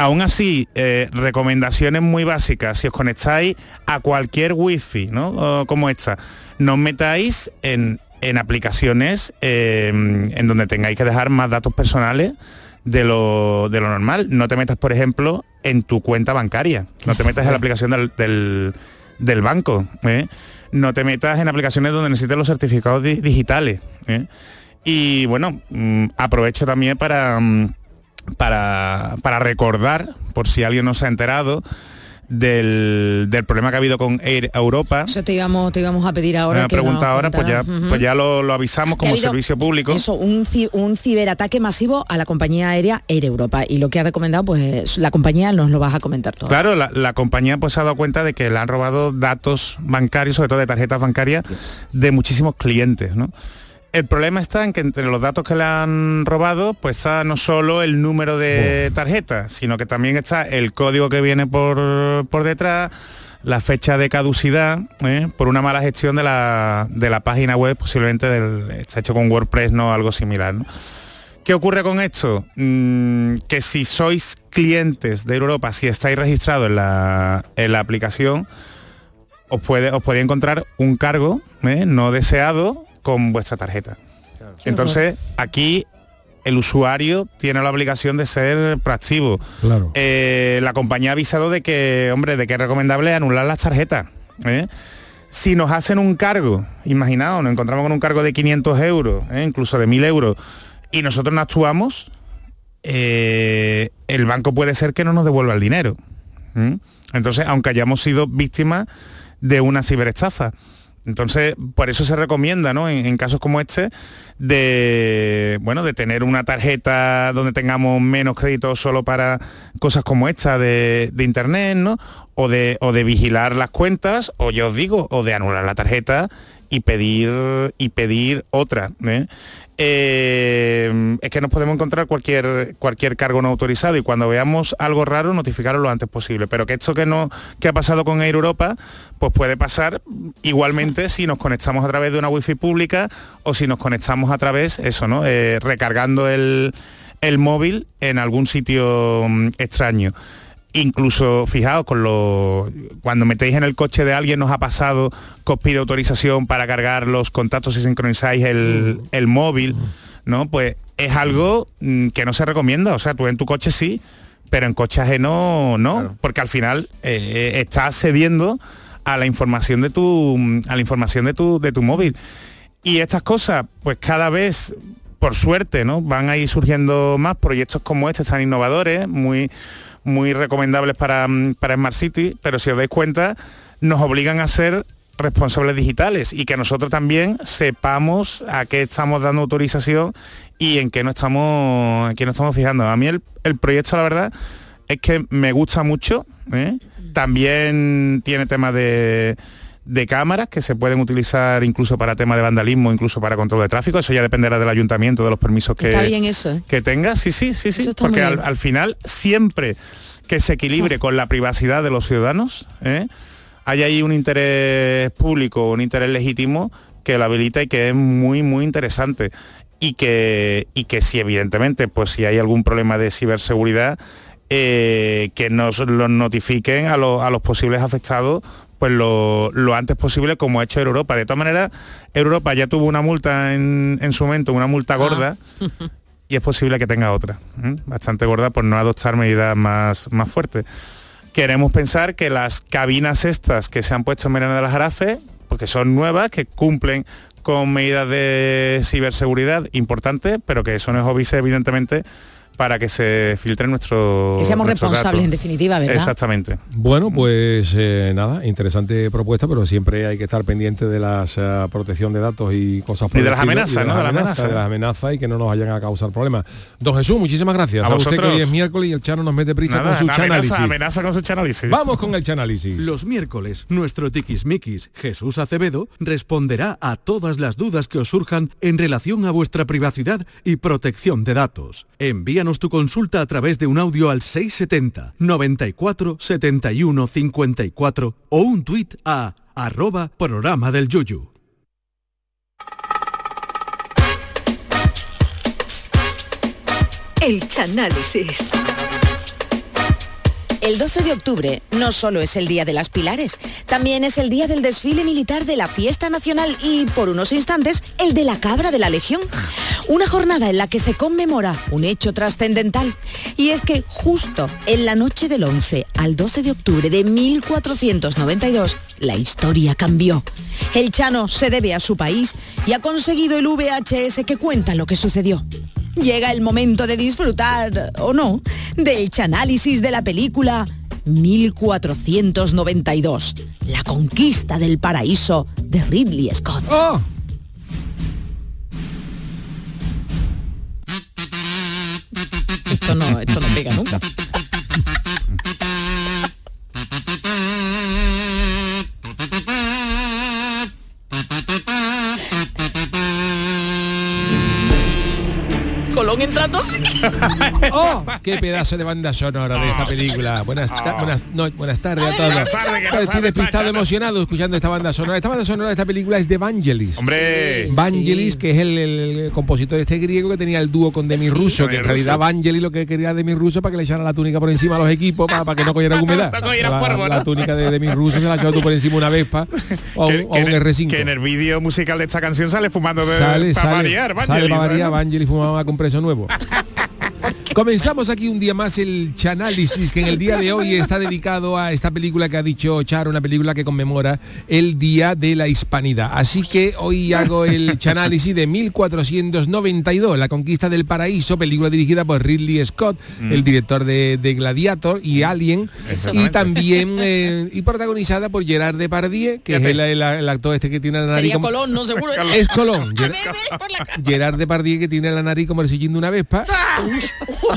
Aún así, eh, recomendaciones muy básicas, si os conectáis a cualquier wifi, ¿no? Como esta, no metáis en, en aplicaciones eh, en donde tengáis que dejar más datos personales de lo, de lo normal. No te metas, por ejemplo, en tu cuenta bancaria. No te metas en la aplicación del, del- del banco. ¿eh? No te metas en aplicaciones donde necesites los certificados di- digitales. ¿eh? Y bueno, mm, aprovecho también para, mm, para, para recordar, por si alguien no se ha enterado, del, del problema que ha habido con Air Europa. Eso te íbamos, te íbamos a pedir ahora. Nos preguntado ahora, pues ya, pues ya lo, lo avisamos como servicio público. Eso, un, un ciberataque masivo a la compañía aérea Air Europa. Y lo que ha recomendado, pues la compañía nos lo vas a comentar todo. Claro, la, la compañía pues se ha dado cuenta de que le han robado datos bancarios, sobre todo de tarjetas bancarias, de muchísimos clientes, ¿no? El problema está en que entre los datos que le han robado, pues está no solo el número de tarjeta, sino que también está el código que viene por, por detrás, la fecha de caducidad ¿eh? por una mala gestión de la, de la página web, posiblemente del, está hecho con WordPress, no algo similar. ¿no? ¿Qué ocurre con esto? Mm, que si sois clientes de Europa, si estáis registrados en la, en la aplicación, os puede, os puede encontrar un cargo ¿eh? no deseado con vuestra tarjeta. Entonces, aquí el usuario tiene la obligación de ser proactivo. Claro. Eh, la compañía ha avisado de que, hombre, de que es recomendable anular las tarjetas. ¿eh? Si nos hacen un cargo, imaginaos, nos encontramos con un cargo de 500 euros, ¿eh? incluso de 1000 euros, y nosotros no actuamos, eh, el banco puede ser que no nos devuelva el dinero. Entonces, aunque hayamos sido víctimas de una ciberestafa. Entonces, por eso se recomienda, ¿no? En, casos como este, de bueno, de tener una tarjeta donde tengamos menos crédito solo para cosas como esta de, de internet, ¿no? O de, o de vigilar las cuentas, o yo os digo, o de anular la tarjeta y pedir y pedir otra. ¿eh? Eh, es que nos podemos encontrar cualquier cualquier cargo no autorizado y cuando veamos algo raro notificarlo lo antes posible. Pero que esto que no que ha pasado con Air Europa, pues puede pasar igualmente si nos conectamos a través de una wifi pública o si nos conectamos a través, eso, ¿no? Eh, recargando el, el móvil en algún sitio mm, extraño incluso fijaos con lo cuando metéis en el coche de alguien nos ha pasado que os pide autorización para cargar los contactos y sincronizáis el, el móvil no pues es algo mm, que no se recomienda. O sea tú en tu coche sí pero en coche ajeno no porque al final eh, estás cediendo a la información de tu a la información de tu de tu móvil. Y estas cosas pues cada vez por suerte no van a ir surgiendo más proyectos como este tan innovadores muy muy recomendables para, mm, para Smart City, pero si os dais cuenta, nos obligan a ser responsables digitales y que nosotros también sepamos a qué estamos dando autorización y en qué no estamos, en qué no estamos fijando. A mí el, el proyecto, la verdad, es que me gusta mucho. ¿eh? También tiene temas de, de cámaras que se pueden utilizar incluso para temas de vandalismo, incluso para control de tráfico. Eso ya dependerá del ayuntamiento, de los permisos que, Está bien eso, ¿eh? que tenga. Sí, sí, sí, sí. Porque al, final, siempre que se equilibre con la privacidad de los ciudadanos, ¿eh? hay ahí un interés público, un interés legítimo que lo habilita y que es muy, muy interesante. Y que, y que si evidentemente, pues si hay algún problema de ciberseguridad, eh, que nos lo notifiquen a, los- a los posibles afectados pues lo, lo antes posible como ha hecho Europa. De todas maneras, Europa ya tuvo una multa en, en su momento, una multa gorda, y es posible que tenga otra, ¿eh? bastante gorda por no adoptar medidas más, más fuertes. Queremos pensar que las cabinas estas que se han puesto en Merena de las Jarafes, porque son nuevas, que cumplen con medidas de ciberseguridad importantes, pero que eso no es óbice, evidentemente, para que se filtren nuestro Que seamos responsables, en definitiva, ¿verdad? Exactamente. Bueno, pues eh, nada, interesante propuesta, pero siempre hay que estar pendiente de la protección de datos y cosas por Y de el las amenazas, y de ¿no? las De las amenazas, de las amenazas y que no nos vayan a causar problemas. Don Jesús, muchísimas gracias. A Sabe usted que hoy es miércoles y el Chano nos mete prisa Nada, con su amenaza, chanálisis. amenaza con su chanálisis. Vamos con el chanálisis. Los miércoles, nuestro tiquismiquis Jesús Acevedo responderá a todas las dudas que os surjan en relación a vuestra privacidad y protección de datos. Envíanos tu consulta a través de un audio al 670 94 71 54 o un tuit a arroba programa del Yuyu. El Chanálisis. El 12 de octubre no solo es el Día de las Pilares, también es el día del desfile militar de la fiesta nacional y, por unos instantes, el de la cabra de la Legión. Una jornada en la que se conmemora un hecho trascendental. Y es que justo en la noche del 11 al 12 de octubre de 1492, la historia cambió. El Chano se debe a su país y ha conseguido el VHS que cuenta lo que sucedió. Llega el momento de disfrutar, o no, del chanálisis de la película 1492, La conquista del paraíso de Ridley Scott. Esto no, esto no pega nunca. *laughs* ¡Oh! ¡Qué pedazo de banda sonora de esta película! Buenas, ta- buenas, no, buenas tardes a todos. Buenas tardes, que no Estoy despistado, emocionado escuchando esta banda sonora. Esta banda sonora de esta película es de Vangelis. Hombre. Vangelis, que es el, compositor este griego que tenía el dúo con Demi Russo, que en realidad. Vangelis lo que quería Demi Russo para que le echara la túnica por encima a los equipos para, que no cogiera *laughs* humedad. No la, túnica de Demi Russo se la echó tú por encima una Vespa o, *laughs* un- o un en el- R5. que en el vídeo musical de esta canción sale fumando de, sale, para sale, variar, sale Vangelis, para ¿sabes? variar, Vangelis fumaba con preso nuevo ha ha Comenzamos aquí un día más el Chanálisis, que en el día de hoy está dedicado a esta película que ha dicho Char, una película que conmemora el Día de la Hispanidad. Así que hoy hago el Chanálisis de 1492, La Conquista del Paraíso, película dirigida por Ridley Scott, Mm. el director de, de Gladiator y Alien, y también eh, y protagonizada por Gerard Depardieu, que es el, el- el actor este que tiene la nariz Sería como- Colón, no seguro. *laughs* es Colón. Ger- *laughs* Gerard Depardieu que tiene la nariz como el sillín de una vespa. *laughs*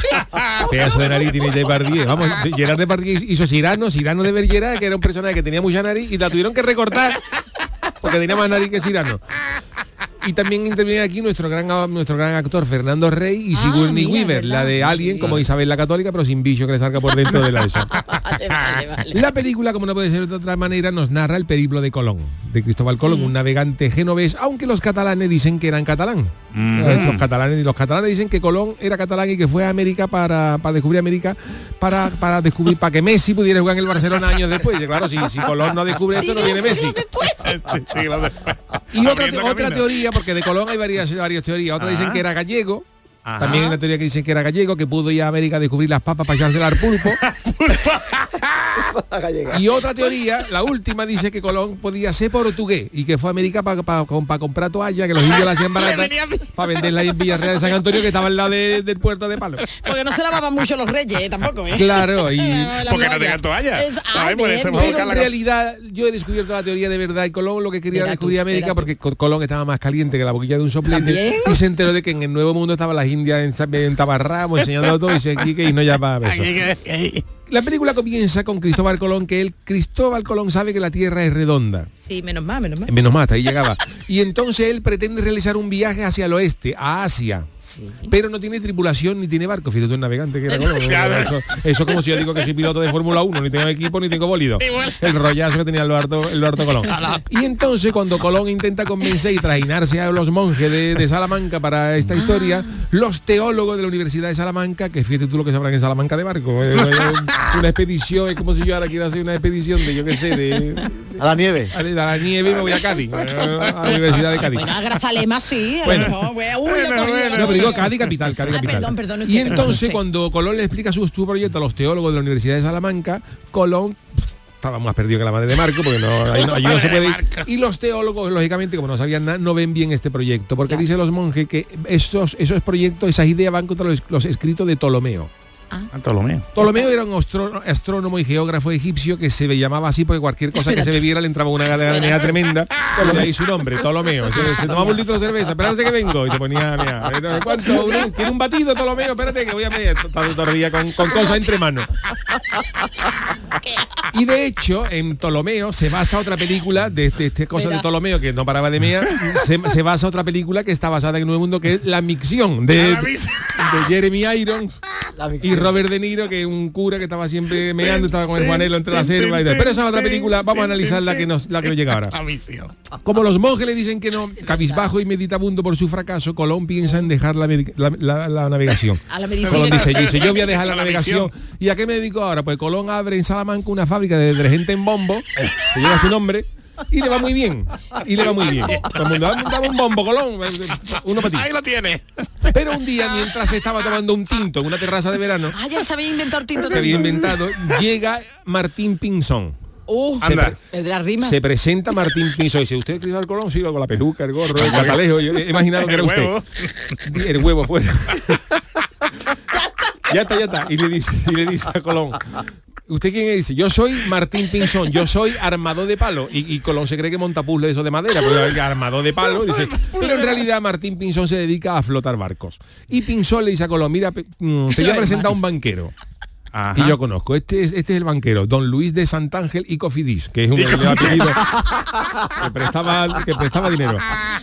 Pedazo de nariz tiene Depardieu. Vamos, de- Gerard Depardieu hizo Cyrano, Cyrano de Bergerac, que era un personaje que tenía mucha nariz y la tuvieron que recortar porque tenía más nariz que Cyrano. Y también interviene aquí nuestro gran nuestro gran actor Fernando Rey y Sigourney mira, Weaver, la de Alien, como Isabel la Católica, pero sin bicho que le salga por dentro de la eso. La película, como no puede ser de otra manera, nos narra el periplo de Colón, de Cristóbal Colón, un navegante genovés, aunque los catalanes dicen que eran catalán. Eh, Los catalanes, los catalanes dicen que Colón era catalán y que fue a América para, para descubrir América, para, para descubrir, para que Messi pudiera jugar en el Barcelona años después. Y claro, si, si Colón no descubre esto, no viene Messi. *laughs* Y otra, otra teoría, porque de Colón hay varias, varias teorías. Otras dicen Ajá. que era gallego. Ajá. También hay una teoría que dicen que era gallego, que pudo ir a América a descubrir las papas para echarse al pulpo. *laughs* *laughs* *laughs* y otra teoría, la última, dice que Colón podía ser portugués y que fue a América para comprar toallas, que los indios la hacían *laughs* barata, para venderla en Villarreal de San Antonio, que estaba al lado de- del puerto de Palo. Porque no se lavaban mucho los reyes, eh, tampoco, ¿eh? Claro, y *laughs* Porque no toalla. tengan toalla. Es- ah, ¿sabes? Por eso Pero en realidad yo he descubierto la teoría de verdad y Colón lo que quería era tú, descubrir América porque Co- Colón estaba más caliente que la boquilla de un soplete ¿También? y se enteró de que en el Nuevo Mundo estaban las indias en, en tabarramo enseñando todo y que y no ya para besos. La película comienza con Cristóbal Colón que él Cristóbal Colón sabe que la Tierra es redonda. Sí, menos mal, menos mal. Menos mal, hasta ahí llegaba. Y entonces él pretende realizar un viaje hacia el oeste, a Asia. Pero no tiene tripulación ni tiene barco. Fíjate, un navegante que era. *laughs* Eso, eso como si yo digo que soy piloto de Fórmula 1, ni tengo equipo ni tengo bólido. El rollazo que tenía el Duarto, el Duarto Colón. Y entonces cuando Colón intenta convencer y trajinarse a los monjes de, de Salamanca para esta historia, los teólogos de la Universidad de Salamanca, que fíjate tú lo que sabrán en Salamanca de barco, eh, una expedición, es como si yo ahora quiero hacer una expedición de, yo qué sé, de, A la nieve. a la nieve y me voy a Cádiz, a la Universidad de Cádiz. Bueno, a Grazalema sí. a lo Bueno. mejor, uy, la cogí, la No, pero cogí. Digo Cádiz capital, Cádiz Ah, capital. perdón, perdón, y perdón, entonces cuando Colón le explica su, su proyecto a los teólogos de la Universidad de Salamanca, Colón estaba más perdido que la madre de Marco, porque no, *laughs* ahí no, se puede ir. Y los teólogos, lógicamente, como no sabían nada, no ven bien este proyecto, porque dicen los monjes que esos, esos proyectos, esas ideas van contra los, los escritos de Ptolomeo. Ah, Ptolomeo. Ptolomeo era un astrónomo y geógrafo egipcio que se llamaba así porque cualquier cosa que se bebiera le entraba una galanea tremenda. *laughs* De ahí su nombre, Ptolomeo. Se, se tomaba un litro de cerveza, espérate que vengo. Y se ponía, mira, ¿cuánto? Un- ¿Tiene un batido, Ptolomeo? Espérate que voy a meter todo todo el día con, con cosas entre manos. Y de hecho, en Ptolomeo se basa otra película de este, este cosa de Verá. Ptolomeo que no paraba de mear. Se, se basa otra película que está basada en el Nuevo Mundo que es La Micción de, Mix- de Jeremy Irons y Robert De Niro, que es un cura que estaba siempre meando, estaba con el Juanelo entre la selva y tal. Pero esa es otra película, vamos a analizar la que nos, la que nos llega ahora. *laughs* Como los monjes le dicen que no, cabizbajo y meditabundo por su fracaso, Colón piensa en dejar la, la- la- la navegación. A la medicina. Colón dice, dice, yo voy a dejar *laughs* la navegación. ¿Y a qué me dedico ahora? Pues Colón abre en Salamanca una fábrica de detergente en bombo, que lleva su nombre, y le va muy bien. Y le va muy bien. *laughs* Todo el mundo, dame, dame un bombo, Colón. Uno para ti. Ahí lo tiene. Pero un día, mientras estaba tomando un tinto en una terraza de verano, Ah, ya se había inventado tinto que había inventado, llega Martín Pinzón. Uh, Se, pre- el de la rima. se presenta Martín Pinzón y dice, ¿usted es Cristóbal Colón? Sí, con la peluca, el gorro, el catalejo. Yo he imaginado que era El usted. El huevo fuera. *laughs* ya está, ya está. Y le dice, y le dice a Colón. ¿Usted quién? Dice, yo soy Martín Pinzón, yo soy armador de palo. Y, y Colón se cree que monta puzzle eso de madera, pero armador de palo. Dice, pero en realidad Martín Pinzón se dedica a flotar barcos. Y Pinzón le dice a Colón, mira, mm, te voy a presentar a un banquero. Ajá. Y yo conozco, este es, este es el banquero, don Luis de Santángel y Cofidis, que es un que prestaba, que prestaba dinero.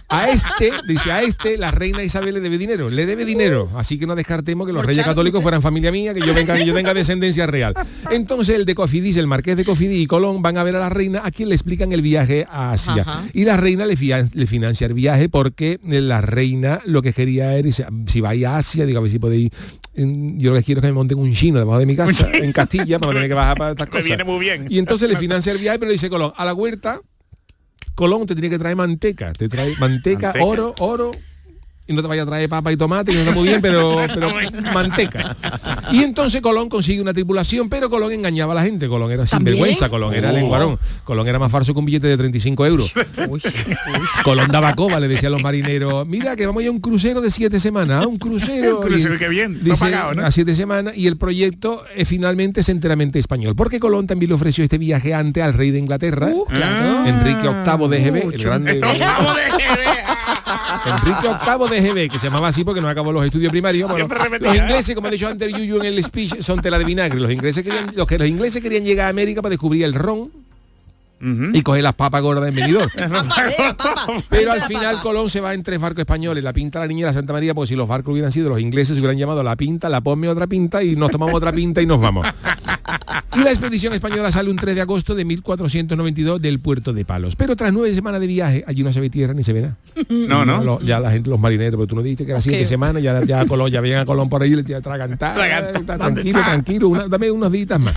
a este, dice, a este la reina Isabel le debe dinero, le debe dinero. Así que no descartemos que los reyes católicos fueran familia mía, que yo venga, que yo tenga descendencia real. Entonces el de Cofidis, el marqués de Cofidis y Colón van a ver a la reina a quien le explican el viaje a Asia. Ajá. Y la reina le, financia el viaje porque la reina lo que quería era, si vais a Asia, digo, a ver si podéis, mm, yo lo que quiero es que me monten un chino debajo de mi casa, en Castilla, para tener que bajar para estas *laughs* Me cosas. viene muy bien. Y entonces le financia el viaje, pero le dice Colón, a la huerta, Colón te tiene que traer manteca, te trae manteca, Manteca. oro, oro. Y no te vaya a traer papa y tomate, que no está muy bien, pero, *laughs* pero manteca. Y entonces Colón consigue una tripulación, pero Colón engañaba a la gente. Colón era sinvergüenza, Colón era Oh. lenguarón. Colón era más falso que un billete de 35 euros. *laughs* *laughs* Colón daba coba, le decía a los marineros, mira que vamos a ir a un crucero de siete semanas, un crucero. Un crucero, Y qué bien, no dice, pagado, ¿no? A siete semanas y el proyecto eh, finalmente es enteramente español. Porque Colón también le ofreció este viaje antes al rey de Inglaterra, claro. Enrique VIII de GB, el grande. Octavo de Enrique VIII de GB, que se llamaba así porque no acabó los estudios primarios. Bueno, los ¿eh? ingleses, como ha dicho antes Yuyu en el speech, son tela de vinagre. Los ingleses querían, los que los ingleses querían llegar a América para descubrir el ron. Y coger las papas gordas en venidor. *laughs* Pero al final Colón se va en tres barcos españoles, la pinta la niña de la Santa María, porque si los barcos hubieran sido los ingleses, se hubieran llamado la pinta, la ponme otra pinta y nos tomamos otra pinta y nos vamos. Y la expedición española sale un 3 de agosto de 1492 del puerto de Palos. Pero tras nueve semanas de viaje, allí no se ve tierra ni se ve nada. No, no. Ya la gente, los marineros, pero tú no dijiste que era siete semanas, ya, ya Colón, ya veían a Colón por ahí y le tira tragantar, tranquilo, tranquilo, una- dame unos días más.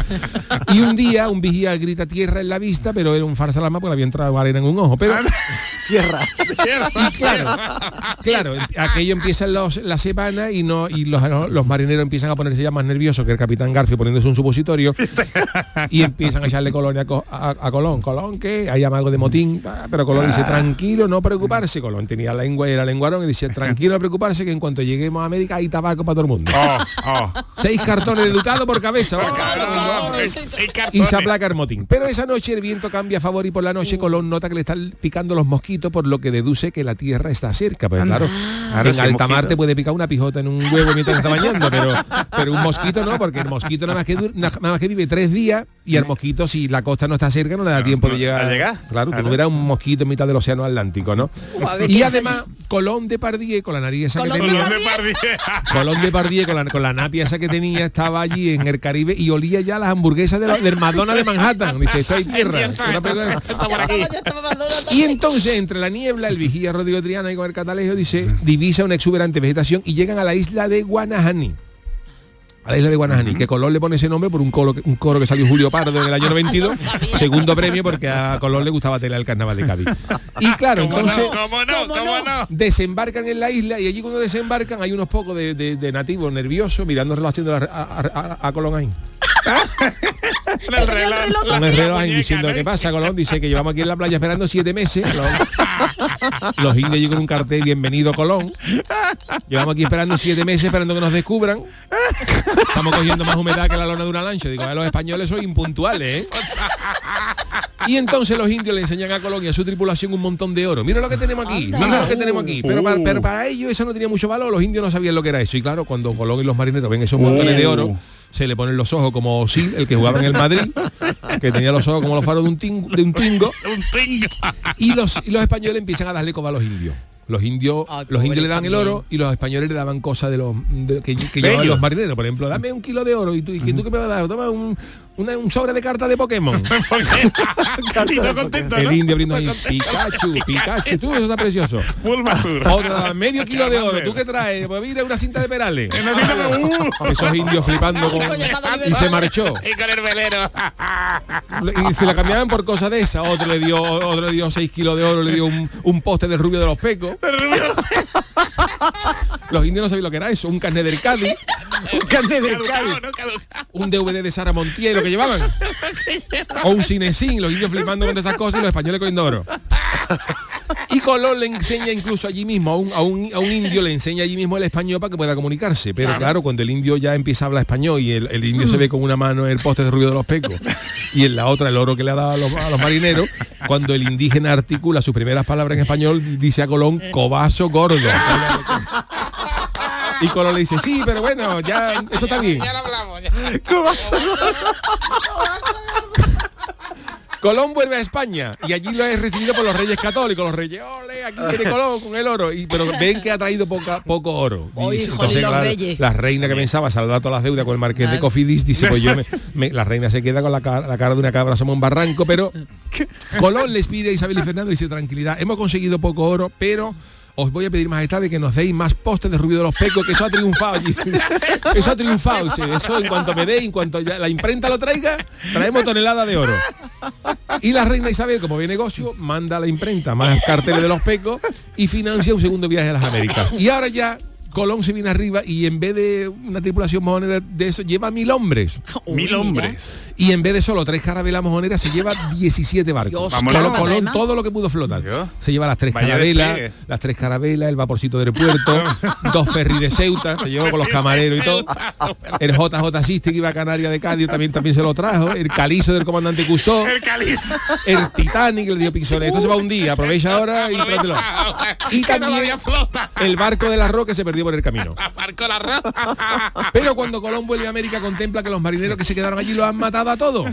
Y un día un vigía grita tierra en la vista, pero era un farsa alarma porque le había entrado arena en un ojo. Pero *laughs* Tierra. y claro, claro, aquello empieza los, la semana y no y los, los marineros empiezan a ponerse ya más nerviosos que el capitán Garfio poniéndose un supositorio y empiezan a echarle colonia a, a- Colón. Colón, que hay algo de motín, pero Colón dice, tranquilo, no preocuparse. Colón tenía la lengua y era lenguarón y dice, tranquilo, no preocuparse, que en cuanto lleguemos a América hay tabaco para todo el mundo. Seis cartones de ducado por cabeza. y se aplaca el motín. Pero esa noche el viento cambia a favor y por la noche Colón nota que le están picando los mosquitos, por lo que deduce que la tierra está cerca. Pues Anda. claro, en el alta mar te puede picar una pijota en un huevo mientras está bañando, pero, pero un mosquito no, porque el mosquito nada más que, nada más que vive tres días y al mosquito si la costa no está cerca no le da tiempo de llegar. a llegar. Claro, Claro. no verás un mosquito en mitad del océano Atlántico, ¿no? ver, Y ¿qué además, Colón de Pardier, con la nariz esa que Colón tenía, de Pardier. Colón de Pardier con la, con la napia esa que tenía estaba allí en el Caribe y olía ya las hamburguesas de la- del Madonna de Manhattan. Dice, esto hay tierra. Una y entonces, entre la niebla, el vigía Rodrigo Triana y con el catalejo dice, divisa una exuberante vegetación y llegan a la isla de Guanahani. A la isla de Guanahani, que Colón le pone ese nombre por un coro, que- un coro que salió Julio Pardo en el año 92, *laughs* segundo premio porque a Colón le gustaba tela el carnaval de Cádiz. Y claro, ¿Cómo entonces no? ¿Cómo no? ¿Cómo no? desembarcan en la isla y allí cuando desembarcan hay unos pocos de, de- de nativos nerviosos mirándose haciendo a, a- a- a Colón ahí. El reloj. Con el reloj ahí diciendo qué pasa Colón dice que llevamos aquí en la playa esperando siete meses los, los indios con un cartel bienvenido Colón. Llevamos aquí esperando siete meses esperando que nos descubran. Estamos cogiendo más humedad que la lona de una lancha. Digo "Eh, los españoles son impuntuales ¿eh?". y entonces los indios le enseñan a Colón y a su tripulación un montón de oro. Mira lo que tenemos aquí mira lo que tenemos aquí. Pero, para, pero para ellos eso no tenía mucho valor. Los indios no sabían lo que era eso. Y claro cuando Colón y los marineros ven esos montones de oro se le ponen los ojos como Sil, el que jugaba en el Madrid, que tenía los ojos como los faros de un, ting- de un tingo. *laughs* Y los, y los españoles empiezan a darle coba a los indios. Los indios, los indios le dan el oro y los españoles le daban cosas de los de- que, que llevaban los marineros. Por ejemplo, dame un kilo de oro y tú, ¿y que tú qué me vas a dar? Toma un, una- un sobre de cartas de Pokémon. *laughs* *laughs* Y todo contento, El ¿no? indio abriendo ahí, *laughs* Pikachu, Pikachu, tú eso está precioso. Otra, medio kilo de oro, ¿tú qué traes? Pues mira, una cinta de perales. Esos indios flipando con... Y se marchó. Y con el velero. Y se la cambiaban por cosas de esa. Otro le dio, otro le dio 6 kilos de oro, le dio un, un poste del rubio de los pecos. *laughs* Los indios no sabían lo que era eso, un carnet del Cádiz. *laughs* Un carnet del Cádiz. Un DVD de Sara Montiel, lo que llevaban. *laughs* O un cinesín, los indios flipando con esas cosas y los españoles cogiendo oro. Y Colón le enseña incluso allí mismo, a un, a un- a un indio le enseña allí mismo el español para que pueda comunicarse. Pero claro, cuando el indio ya empieza a hablar español y el, el indio se ve con una mano en el poste de rubio de los pecos y en la otra el oro que le ha dado a los, a los marineros, cuando el indígena articula sus primeras palabras en español, dice a Colón, cobazo gordo. Y Colón le dice, sí, pero bueno, ya, esto está bien. Colón vuelve a España y allí lo es recibido por los reyes católicos. Los reyes, ole, aquí viene Colón con el oro. Y, pero ven que ha traído poca- poco oro. Y híjole, los la, la reina que pensaba salvar todas las deudas con el marqués de Cofidis dice, pues yo me- *laughs* me- la reina se queda con la cara, la cara de una cabra, somos un barranco, pero *laughs* Colón les pide a Isabel y Fernando y dice, tranquilidad, hemos conseguido poco oro, pero os voy a pedir majestad de que nos deis más postes de rubio de los pecos, que eso ha triunfado. *laughs* Eso ha triunfado, dice, eso en cuanto me deis, en cuanto la imprenta lo traiga, traemos tonelada de oro. Y la reina Isabel, como ve negocio, manda a la imprenta más carteles de los pecos y financia un segundo viaje a las Américas. Y ahora ya Colón se viene arriba y en vez de una tripulación mojonera de eso, lleva mil hombres. *laughs* Mil hombres. Y en vez de solo tres carabelas mojoneras, se lleva *laughs* 17 barcos. Dios, Colón, todo lo que pudo flotar. Se lleva las tres Vaya carabelas, las tres carabelas, el vaporcito del puerto, *laughs* dos ferries de Ceuta, se llevó con los camareros y todo. El JJ Siste que iba a Canarias de Cádiz también, también se lo trajo. El calizo del comandante Custó. El calizo. El Titanic le dio pinzones. Esto se va un día, aprovecha ahora y. Y también el barco de la Roca se perdió por el camino. *laughs* Barco la ra- Pero cuando Colón vuelve a América contempla que los marineros que se quedaron allí los han matado a todos.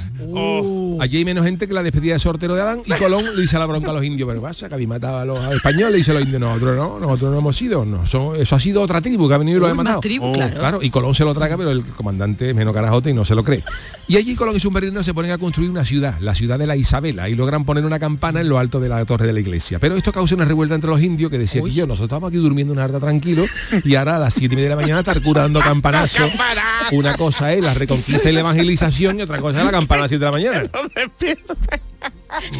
Allí hay menos gente que la despedida de sortero de Adán y Colón le dice a la bronca a los indios, pero pasa que habéis matado a los españoles y dice a los indios, nosotros no, nosotros no hemos sido, no, son- eso ha sido otra tribu que ha venido y lo ha matado. tribu, claro. y Colón se lo traga, pero el comandante es menos carajote y no se lo cree. Y allí Colón y sus marineros se ponen a construir una ciudad, la ciudad de la Isabela, y logran poner una campana en lo alto de la torre de la iglesia. Pero esto causa una revuelta entre los indios que decían que yo, nosotros estamos aquí durmiendo una harta tranquilo y ahora a las siete y media de la mañana estar curando campanazo. Una cosa es la reconquista y la evangelización y otra cosa es la campana a las 7 de la mañana.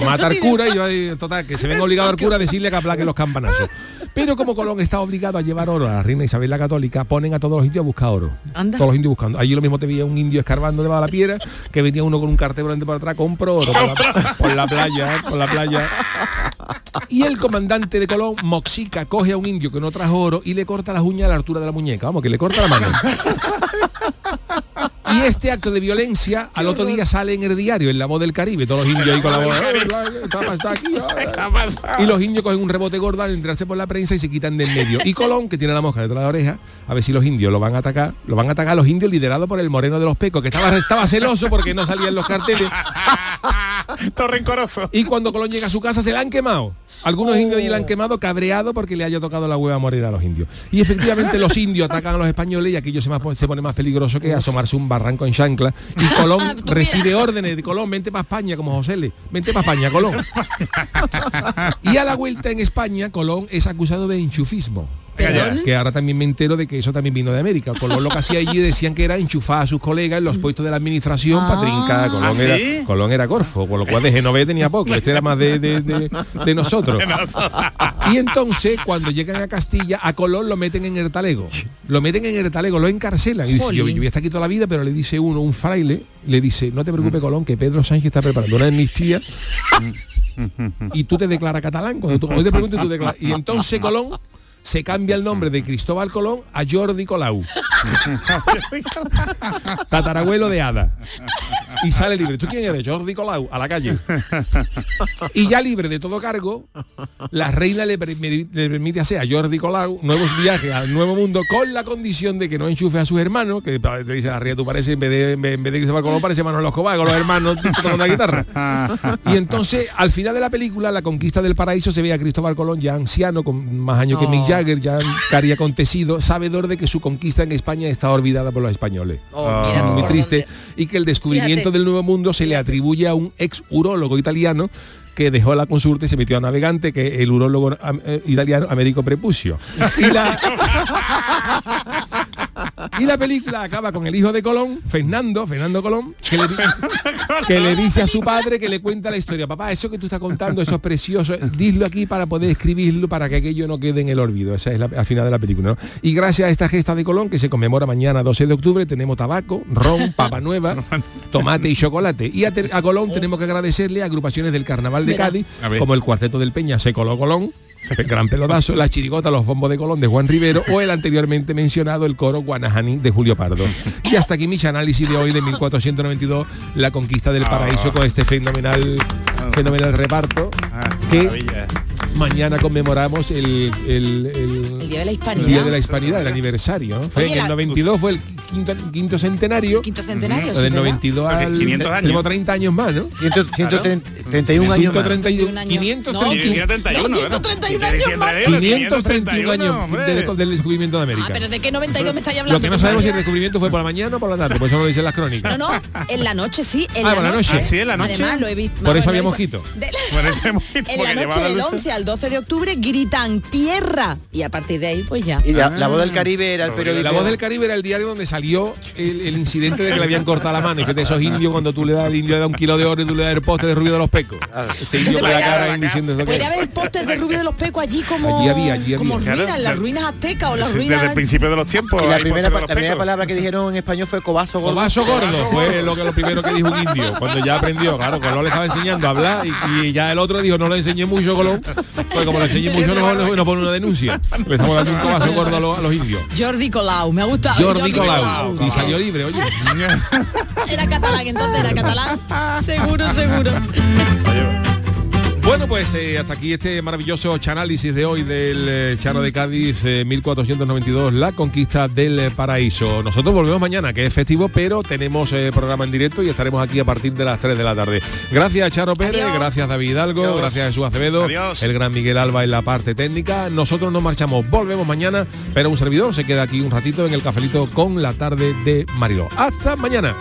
Matar tiene cura y yo total, que se venga obligado al cura a decirle que aplaque los campanazos. Pero como Colón está obligado a llevar oro a la reina Isabel la Católica, ponen a todos los indios a buscar oro. Anda. Todos los indios buscando. Allí lo mismo te veía un indio escarbando debajo de la piedra, que venía uno con un cartel y por atrás, compro oro por la, por la playa, ¿eh? por la playa. Y el comandante de Colón, Moxica, coge a un indio que no trajo oro y le corta las uñas a la altura de la muñeca. Vamos, que le corta la mano. Y este acto de violencia al otro día sale en el diario, en la voz del Caribe, todos los indios ahí con la voz. "Eh, está- aquí, ah". Y los indios cogen un rebote gordo al entrarse por la prensa y se quitan de en medio. Y Colón, que tiene la mosca detrás de la oreja, a ver si los indios lo van a atacar, lo van a atacar los indios liderados por el moreno de los pecos, que estaba, estaba celoso porque no salían los carteles. *laughs* Todo rencoroso. Y cuando Colón llega a su casa se la han quemado. Algunos indios allí la han quemado cabreado porque le haya tocado la hueva morena a los indios. Y efectivamente los indios atacan a los españoles y aquello se, más- se pone más peligroso que asomarse un barranco en chancla. Y *laughs* Colón recibe órdenes de Colón, vente para España como José Le. Vente para España, Colón. *laughs* Y a la vuelta en España, Colón es acusado de enchufismo. ¿Perdón? Que ahora también me entero de que eso también vino de América. Colón lo que hacía allí decían que era enchufar a sus colegas en los puestos de la administración para trincar. Colón, ¿Ah, sí? era, Colón era Corfo, por lo cual de Genovés tenía poco. Este era más de, de- de- *laughs* de nosotros. Y entonces, cuando llegan a Castilla, a Colón lo meten en el talego. Lo meten en el talego, lo encarcelan. Y dice, yo, yo voy a estar aquí toda la vida, pero le dice uno, un fraile, le dice, no te preocupes, Colón, que Pedro Sánchez está preparando una amnistía *laughs* y tú te declaras catalán. Cuando tú, te pregunto y tú declaras. Y entonces Colón se cambia el nombre de Cristóbal Colón a Jordi Colau. *laughs* Tatarabuelo de Ada. Y sale libre. ¿Tú quién eres? Jordi Colau, a la calle. Y ya libre de todo cargo, la reina le, permi- le permite hacer a Jordi Colau nuevos viajes al nuevo mundo con la condición de que no enchufe a sus hermanos, que te dice la reina, tú parece, en vez de, en vez de Cristóbal Colón, parece Manolo Escobar, con los hermanos tocando la guitarra. Y entonces, al final de la película, la conquista del paraíso, se ve a Cristóbal Colón ya anciano, con más años que Oh. Mick Jagger, ya cari acontecido, sabedor de que su conquista en España está olvidada por los españoles. Oh, tú Muy triste. Y que el descubrimiento Del Nuevo Mundo se le atribuye a un ex urólogo italiano que dejó la consulta y se metió a navegante, que el urólogo eh, italiano Américo Prepucio. Y *laughs* y la película acaba con el hijo de Colón, Fernando, Fernando Colón, que le, *laughs* que le dice a su padre que le cuenta la historia. Papá, eso que tú estás contando, eso es precioso, dilo aquí para poder escribirlo, para que aquello no quede en el olvido. Esa es la, al final de la película. ¿no? Y gracias a esta gesta de Colón, que se conmemora mañana 12 de octubre, tenemos tabaco, ron, papa nueva, *laughs* tomate y chocolate. Y a, Colón tenemos que agradecerle a agrupaciones del Carnaval de Mira. Cádiz, como el Cuarteto del Peña, Se Coló Colón, *laughs* Gran Pelotazo, La Chirigota, Los Bombos de Colón de Juan Rivero o el anteriormente mencionado el coro Guanajani de Julio Pardo. Y hasta aquí mi análisis de hoy de 1492, la conquista del paraíso con este fenomenal fenomenal reparto que mañana conmemoramos el, el- el- El Día de la el Hispanidad. Día de la Hispanidad, el aniversario. Oye, en el la- 92 fue el quinto, quinto centenario. Quinto centenario, Del sí, ¿verdad? 92 Porque al... 500 años. Tenemos 30 años más, ¿no? 131 años más. 131 años. 531 No, 531, no, ¿verdad? 131 Y años más. 531 años del descubrimiento de Ah, América. pero ¿de qué 92 me estáis hablando? Lo que no sabemos si el descubrimiento fue por la mañana o por la tarde, por eso lo dicen las crónicas. No, no, en la noche sí, en Ah, la por la noche. noche. Ah, sí, en la noche. Además, lo he visto. Por eso había mosquito. De la- Por ese mosquito, en la noche del luces. 11 al 12 de octubre gritan tierra y a partir de ahí pues ya. Y la, la voz del Caribe era el periódico. La voz del Caribe era el diario donde salió el, el incidente de que le habían cortado la mano y que de esos indios cuando tú le das al indio le da un kilo de oro y tú le das el poste de rubio de los pecos. Ese indio con la cara diciendo eso Puede haber postes de Rubio de los Pecos allí como Allí había, allí como había. ruinas, Claro, las ruinas aztecas o las Desde ruinas el principio de los tiempos. Y la primera, de la los primera palabra que dijeron en español fue cobazo gordo. Cobazo gordo fue lo que lo primero que dijo un indio cuando ya aprendió claro Colón le estaba enseñando a hablar y, y ya el otro dijo no le enseñé mucho Colón pues como le enseñé mucho no, no, no pone una denuncia le estamos dando un cobazo gordo a los, a los indios Jordi Colau, me ha gustado. Jordi Colau y salió libre oye *laughs* Era catalán, entonces era catalán. Seguro, seguro. Bueno, pues eh, hasta aquí este maravilloso análisis de hoy del eh, Chano de Cádiz eh, 1492, la conquista del eh, paraíso. Nosotros volvemos mañana, que es festivo, pero tenemos eh, programa en directo y estaremos aquí a partir de las 3 de la tarde. Gracias Charo Pérez, gracias David Hidalgo, Adiós. gracias Jesús Acevedo, Adiós. el gran Miguel Alba en la parte técnica. Nosotros nos marchamos, volvemos mañana, pero un servidor se queda aquí un ratito en el cafelito con la tarde de Mariló. Hasta mañana.